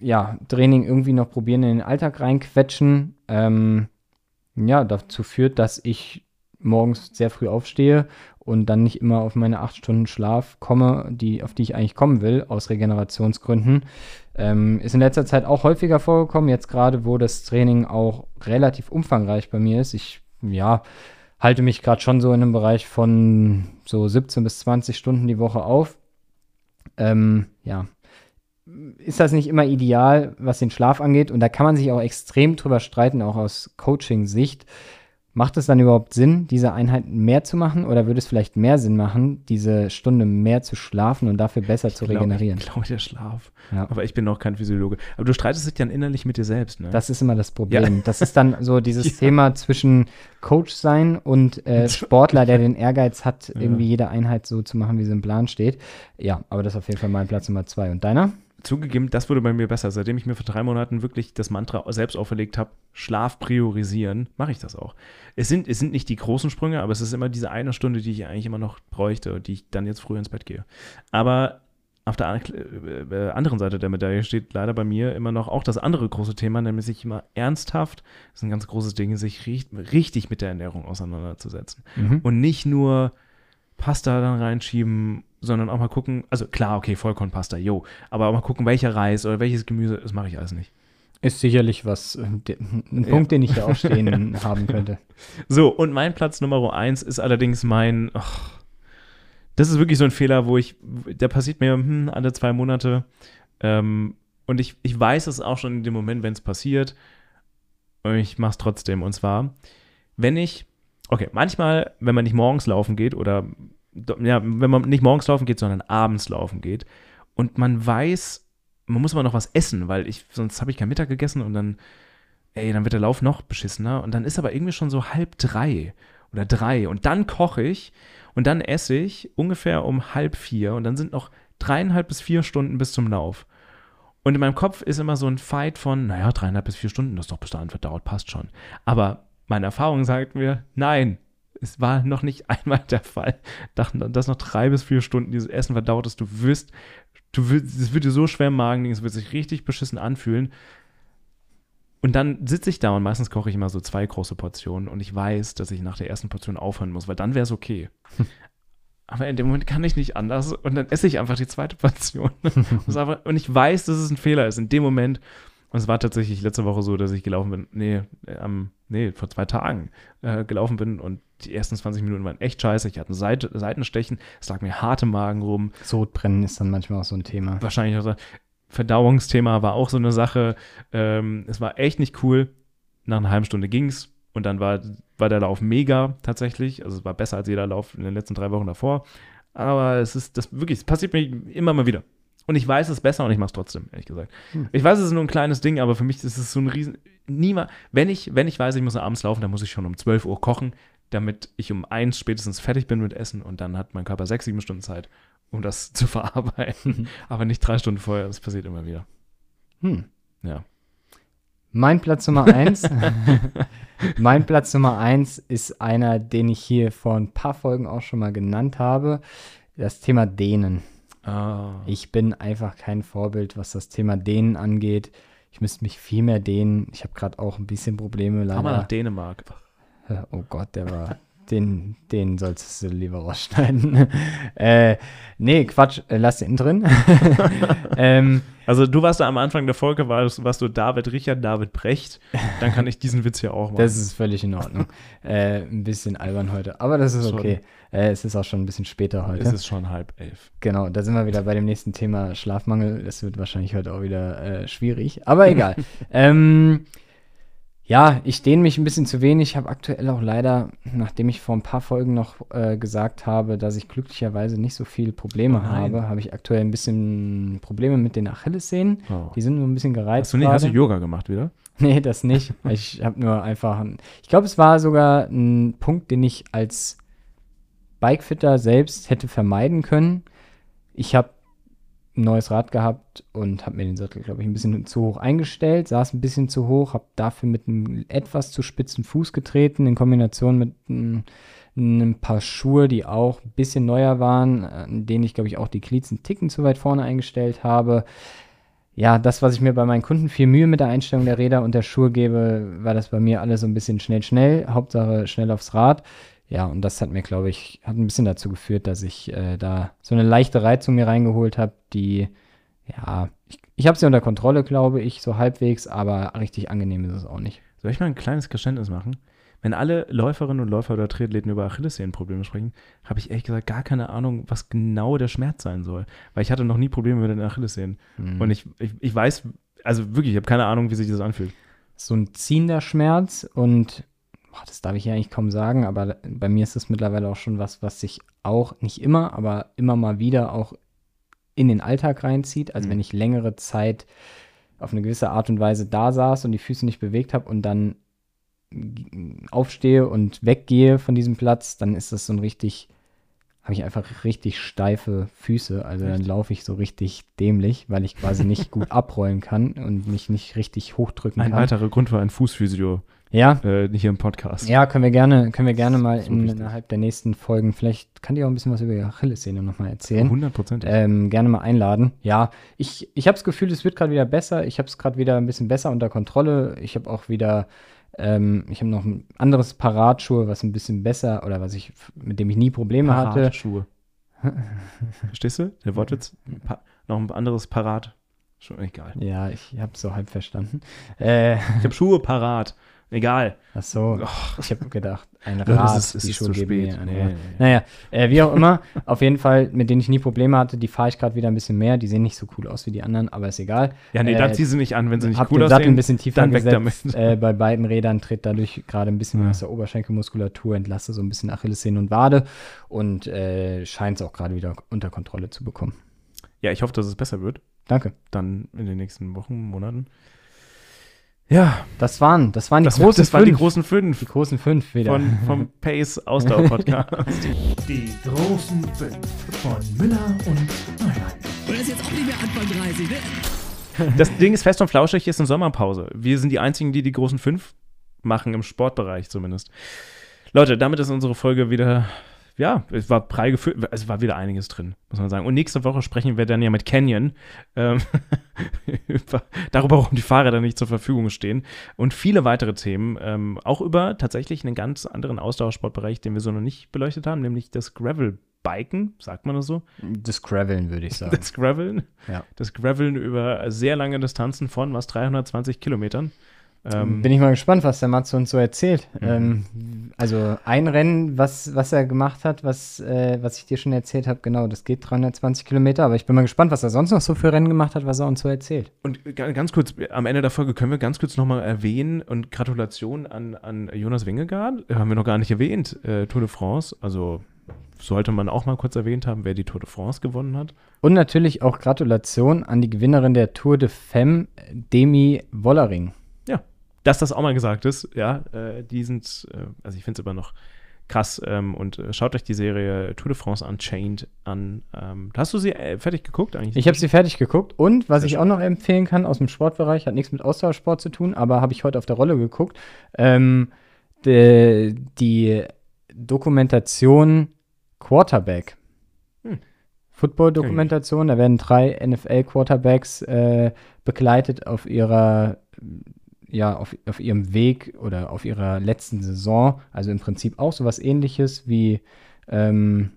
ja, Training irgendwie noch probieren in den Alltag reinquetschen, ähm, ja, dazu führt, dass ich morgens sehr früh aufstehe und dann nicht immer auf meine acht Stunden Schlaf komme, die, auf die ich eigentlich kommen will, aus Regenerationsgründen. Ähm, ist in letzter Zeit auch häufiger vorgekommen, jetzt gerade, wo das Training auch relativ umfangreich bei mir ist. Ich, ja, halte mich gerade schon so in einem Bereich von so 17 bis 20 Stunden die Woche auf. Ähm, ja, ist das nicht immer ideal, was den Schlaf angeht. Und da kann man sich auch extrem drüber streiten, auch aus Coaching-Sicht. Macht es dann überhaupt Sinn, diese Einheiten mehr zu machen? Oder würde es vielleicht mehr Sinn machen, diese Stunde mehr zu schlafen und dafür besser zu
Ich glaube,
regenerieren?
Ich glaube, der Schlaf.
Ja.
Aber ich bin auch kein Physiologe. Aber du streitest dich dann innerlich mit dir selbst, ne?
Das ist immer das Problem.
Ja.
Das ist dann so dieses
Ja.
Thema zwischen Coach sein und äh, Sportler, der den Ehrgeiz hat, irgendwie jede Einheit so zu machen, wie sie im Plan steht. Ja, aber das ist auf jeden Fall mein Platz Nummer zwei. Und deiner?
Zugegeben, das wurde bei mir besser. Seitdem ich mir vor drei Monaten wirklich das Mantra selbst auferlegt habe, Schlaf priorisieren, mache ich das auch. Es sind, es sind nicht die großen Sprünge, aber es ist immer diese eine Stunde, die ich eigentlich immer noch bräuchte und die ich dann jetzt früher ins Bett gehe. Aber auf der äh, äh, anderen Seite der Medaille steht leider bei mir immer noch auch das andere große Thema, nämlich sich immer ernsthaft, das ist ein ganz großes Ding, sich richt- richtig mit der Ernährung auseinanderzusetzen. Und nicht nur Pasta dann reinschieben, sondern auch mal gucken, also klar, okay, Vollkornpasta, yo, aber auch mal gucken, welcher Reis oder welches Gemüse, das mache ich alles nicht.
Ist sicherlich was, äh, de- ein
Ja.
Punkt, den ich hier auch stehen haben könnte.
So, und mein Platz Nummer eins ist allerdings mein, ach, das ist wirklich so ein Fehler, wo ich, der passiert mir hm, alle zwei Monate ähm, und ich, ich weiß es auch schon in dem Moment, wenn es passiert und ich mache es trotzdem und zwar, wenn ich, okay, manchmal, wenn man nicht morgens laufen geht oder, ja, wenn man nicht morgens laufen geht, sondern abends laufen geht. Und man weiß, man muss aber noch was essen, weil ich, sonst habe ich keinen Mittag gegessen und dann, ey, dann wird der Lauf noch beschissener. Und dann ist aber irgendwie schon so halb drei oder drei. Und dann koche ich und dann esse ich ungefähr um halb vier. Und dann sind noch dreieinhalb bis vier Stunden bis zum Lauf. Und in meinem Kopf ist immer so ein Fight von, naja, dreieinhalb bis vier Stunden, das ist doch bis dahin verdauert, passt schon. Aber meine Erfahrung sagt mir, nein, es war noch nicht einmal der Fall, dass noch drei bis vier Stunden dieses Essen verdaut ist. Du wirst, du wirst, es wird dir so schwer im Magen liegen, es wird sich richtig beschissen anfühlen. Und dann sitze ich da und meistens koche ich immer so zwei große Portionen und ich weiß, dass ich nach der ersten Portion aufhören muss, weil dann wäre es okay. Aber in dem Moment kann ich nicht anders und dann esse ich einfach die zweite Portion. Und ich weiß, dass es ein Fehler ist in dem Moment. Und es war tatsächlich letzte Woche so, dass ich gelaufen bin, nee, ähm, nee, vor zwei Tagen äh, gelaufen bin und die ersten 20 Minuten waren echt scheiße. Ich hatte Seite, Seitenstechen, es lag mir hart im Magen rum.
Sodbrennen ist dann manchmal auch so ein Thema.
Wahrscheinlich auch so. Verdauungsthema war auch so eine Sache. Ähm, es war echt nicht cool. Nach einer halben Stunde ging's und dann war, war der Lauf mega tatsächlich. Also es war besser als jeder Lauf in den letzten drei Wochen davor. Aber es ist das wirklich, es passiert mir immer mal wieder. Und ich weiß es besser und ich mache es trotzdem, ehrlich gesagt. Ich weiß, es ist nur ein kleines Ding, aber für mich ist es so ein riesen. Niemand, wenn ich, wenn ich weiß, ich muss abends laufen, dann muss ich schon um 12 Uhr kochen, damit ich um eins spätestens fertig bin mit Essen und dann hat mein Körper sechs, sieben Stunden Zeit, um das zu verarbeiten. aber nicht drei Stunden vorher, das passiert immer wieder.
Hm.
Ja.
Mein Platz Nummer eins. mein Platz Nummer eins ist einer, den ich hier vor ein paar Folgen auch schon mal genannt habe. Das Thema Dehnen.
Ah.
Ich bin einfach kein Vorbild, was das Thema Dehnen angeht. Ich müsste mich viel mehr dehnen. Ich habe gerade auch ein bisschen Probleme leider.
nach Dänemark.
Oh Gott, der war. den, den solltest du lieber rausschneiden. äh, nee, Quatsch, äh, lass den drin. ähm,
Also du warst da am Anfang der Folge, warst, warst du David Richard, David Brecht. Dann kann ich diesen Witz hier auch machen.
das ist völlig in Ordnung. äh, ein bisschen albern heute, aber das ist okay. Äh, es ist auch schon ein bisschen später heute.
es ist schon halb elf.
Genau, da sind wir wieder bei dem nächsten Thema Schlafmangel. Das wird wahrscheinlich heute auch wieder äh, schwierig, aber egal. ähm, ja, ich dehne mich ein bisschen zu wenig. Ich habe aktuell auch leider, nachdem ich vor ein paar Folgen noch äh, gesagt habe, dass ich glücklicherweise nicht so viele Probleme
Oh
habe, habe ich aktuell ein bisschen Probleme mit den Achillessehnen.
Oh.
Die sind nur ein bisschen gereizt.
Hast du, nicht, hast du. Yoga gemacht wieder?
Nee, das nicht. Ich habe nur einfach. ein- Ich glaube, es war sogar ein Punkt, den ich als Bikefitter selbst hätte vermeiden können. Ich habe ein neues Rad gehabt und habe mir den Sattel, glaube ich, ein bisschen zu hoch eingestellt, saß ein bisschen zu hoch, habe dafür mit einem etwas zu spitzen Fuß getreten, in Kombination mit einem paar Schuhe, die auch ein bisschen neuer waren, an denen ich, glaube ich, auch die einen Ticken zu weit vorne eingestellt habe ja, das, was ich mir bei meinen Kunden viel Mühe mit der Einstellung der Räder und der Schuhe gebe, war das bei mir alles so ein bisschen schnell, schnell. Hauptsache schnell aufs Rad. Ja, und das hat mir, glaube ich, hat ein bisschen dazu geführt, dass ich äh, da so eine leichte Reizung mir reingeholt habe, die, ja, ich, ich habe sie unter Kontrolle, glaube ich, so halbwegs, aber richtig angenehm ist es auch nicht.
Soll ich mal ein kleines Geständnis machen? Wenn alle Läuferinnen und Läufer oder Triathleten über Achillessehnenprobleme sprechen, habe ich ehrlich gesagt gar keine Ahnung, was genau der Schmerz sein soll. Weil ich hatte noch nie Probleme mit den Achillessehnen.
Mhm.
Und ich, ich, ich weiß, also wirklich, ich habe keine Ahnung, wie sich das anfühlt.
so ein ziehender Schmerz und boah, das darf ich ja eigentlich kaum sagen, aber bei mir ist das mittlerweile auch schon was, was sich auch nicht immer, aber immer mal wieder auch in den Alltag reinzieht. Also
Mhm.
wenn ich längere Zeit auf eine gewisse Art und Weise da saß und die Füße nicht bewegt habe und dann aufstehe und weggehe von diesem Platz, dann ist das so ein richtig, habe ich einfach richtig steife Füße. Also dann laufe ich so richtig dämlich, weil ich quasi nicht gut abrollen kann und mich nicht richtig hochdrücken
Ein
kann.
weiterer Grund für ein Fußphysio
Ja,
äh, hier im Podcast.
ja, können wir gerne, können wir gerne mal
So
in, innerhalb der nächsten Folgen, vielleicht kann die auch ein bisschen was über die Achillessehne nochmal erzählen.
100 Prozent.
Ähm, gerne mal einladen. Ja, ich, ich habe das Gefühl, es wird gerade wieder besser. Ich habe es gerade wieder ein bisschen besser unter Kontrolle. Ich habe auch wieder, ähm, ich habe noch ein anderes Paratschuhe, was ein bisschen besser oder was ich, mit dem ich nie Probleme hatte.
Paratschuhe. Verstehst du? Der Wortwitz? Pa noch ein anderes Parat. Schon egal.
Ja, ich habe so halb verstanden. Äh,
Ich habe Schuhe parat. Egal.
ach so, ich habe gedacht, ein
Das
Rad,
ist- es
die
ist
Schuhe
zu
geben
spät.
mir ein
Nee, nee.
Naja, äh, wie auch immer, auf jeden Fall, mit denen ich nie Probleme hatte, die fahre ich gerade wieder ein bisschen mehr. Die sehen nicht so cool aus wie die anderen, aber ist egal.
Ja, nee,
Äh,
dann zieh sie nicht an, wenn sie nicht
hab
cool
den Sattel
aussehen.
ein bisschen tiefer
dann weg
gesetzt.
damit.
Äh, bei beiden Rädern tritt dadurch gerade ein bisschen
Ja.
aus der Oberschenkelmuskulatur, entlasse so ein bisschen Achillessehnen und Wade und äh, scheint es auch gerade wieder unter Kontrolle zu bekommen.
Ja, ich hoffe, dass es besser wird.
Danke.
Dann in den nächsten Wochen, Monaten. Ja,
Das waren, das waren die
das,
großen
das waren die
fünf.
großen fünf
die großen fünf wieder.
von, vom Pace Ausdauer Podcast.
Die großen fünf von Müller und Neumann.
Und er ist jetzt auch nicht mehr Anfang 30, ne?
Das Ding ist fest und flauschig, ist eine Sommerpause. Wir sind die einzigen, die die großen fünf machen, im Sportbereich zumindest. Leute, damit ist unsere Folge wieder, ja, es war prall gefüllt, es war wieder einiges drin, muss man sagen. Und nächste Woche sprechen wir dann ja mit Canyon ähm, über, darüber, warum die Fahrräder nicht zur Verfügung stehen und viele weitere Themen, ähm, auch über tatsächlich einen ganz anderen Ausdauersportbereich, den wir so noch nicht beleuchtet haben, nämlich das Gravel-Biken, sagt man das so?
Das Graveln, würde ich sagen.
Das Graveln.
Ja.
Das Graveln über sehr lange Distanzen von was 320 Kilometern. Ähm,
Bin ich mal gespannt, was der Matze uns so erzählt.
Mhm.
Ähm, also ein Rennen, was, was er gemacht hat, was, äh, was ich dir schon erzählt habe, genau, das geht 320 Kilometer, aber ich bin mal gespannt, was er sonst noch so für Rennen gemacht hat, was er uns so erzählt.
und ga- ganz kurz, am Ende der Folge können wir ganz kurz nochmal erwähnen und Gratulation an, an Jonas Wingegaard, haben wir noch gar nicht erwähnt, äh, Tour de France, also sollte man auch mal kurz erwähnt haben, wer die Tour de France gewonnen hat.
Und natürlich auch Gratulation an die Gewinnerin der Tour de Femme, Demi Wollering.
Dass das auch mal gesagt ist, ja, äh, die sind, äh, also ich finde es immer noch krass ähm, und äh, schaut euch die Serie Tour de France Unchained an. Ähm, hast du sie äh, fertig geguckt eigentlich?
Ich habe sie fertig geguckt und was ich auch noch empfehlen kann aus dem Sportbereich, hat nichts mit Ausdauersport zu tun, aber habe ich heute auf der Rolle geguckt. Ähm, de, die Dokumentation Quarterback
Hm.
Football-Dokumentation. Da werden drei NFL-Quarterbacks äh, begleitet auf ihrer, ja, auf, auf ihrem Weg oder auf ihrer letzten Saison. Also im Prinzip auch sowas ähnliches wie ähm,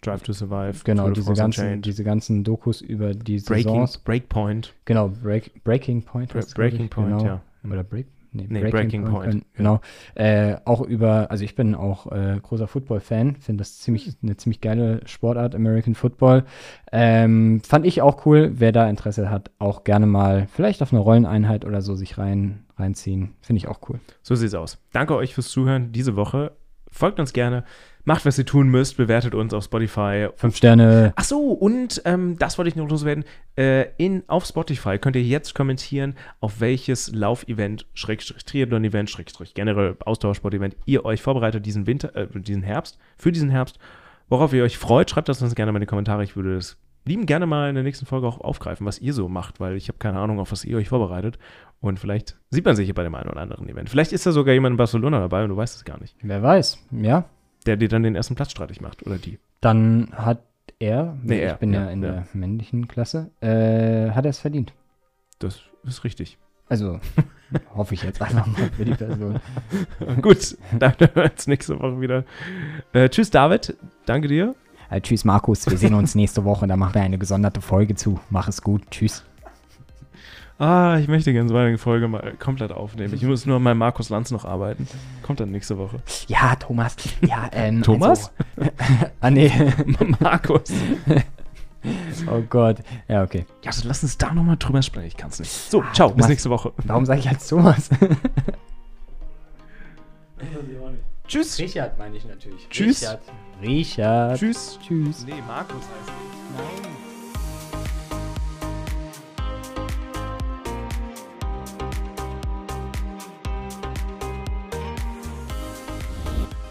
Drive to Survive.
genau diese ganzen, diese ganzen Dokus über die
Breaking,
Saisons.
Breakpoint.
Genau, Break, Breaking Point. Glaub
Breaking Point,
genau.
ja.
Oder Break?
Nee, Breaking Point,
äh, Genau. Äh, auch über, also ich bin auch äh, großer Football-Fan, finde das ziemlich, eine ziemlich geile Sportart, American Football. Ähm, fand ich auch cool. Wer da Interesse hat, auch gerne mal vielleicht auf eine Rolleneinheit oder so sich rein, reinziehen. Finde ich auch cool.
So sieht's aus. Danke euch fürs Zuhören diese Woche. Folgt uns gerne. Macht, was ihr tun müsst. Bewertet uns auf Spotify.
Fünf Sterne.
Ach so, und ähm, das wollte ich noch loswerden. Äh, in, auf Spotify könnt ihr jetzt kommentieren, auf welches Laufevent, Schrägstrich Triathlon-Event, Schrägstrich generell Ausdauersport-Event ihr euch vorbereitet diesen Winter, äh, diesen Herbst, für diesen Herbst. Worauf ihr euch freut, schreibt das uns gerne mal in die Kommentare. Ich würde das lieben gerne mal in der nächsten Folge auch aufgreifen, was ihr so macht, weil ich habe keine Ahnung, auf was ihr euch vorbereitet. Und vielleicht sieht man sich hier bei dem einen oder anderen Event. Vielleicht ist da sogar jemand in Barcelona dabei und du weißt es gar nicht.
Wer weiß, ja.
Der dir dann den ersten Platz streitig macht oder die.
Dann hat er,
Nee,
ich
er,
bin ja,
ja,
in
ja.
der männlichen Klasse, äh, hat er es verdient.
Das ist richtig.
Also hoffe ich jetzt einfach mal für die Person.
Gut, dann hören wir uns nächste Woche wieder. Äh, tschüss, David. Danke dir.
Äh, tschüss, Markus. Wir sehen uns nächste Woche. Da machen wir eine gesonderte Folge zu. Mach es gut. Tschüss.
Ah, ich möchte gerne so eine Folge mal komplett aufnehmen. Ich muss nur an meinem Markus Lanz noch arbeiten. Kommt dann nächste Woche.
Ja, Thomas. Ja, ähm,
Thomas?
Also, ah, nee.
Markus.
oh Gott. Ja, okay.
Ja, also lass uns da nochmal drüber sprechen. Ich kann es nicht. So, ciao, bis
Thomas.
nächste Woche.
Warum sage ich als Thomas?
Tschüss.
Richard meine ich natürlich.
Tschüss.
Richard. Richard.
Tschüss.
Tschüss.
Nee, Markus heißt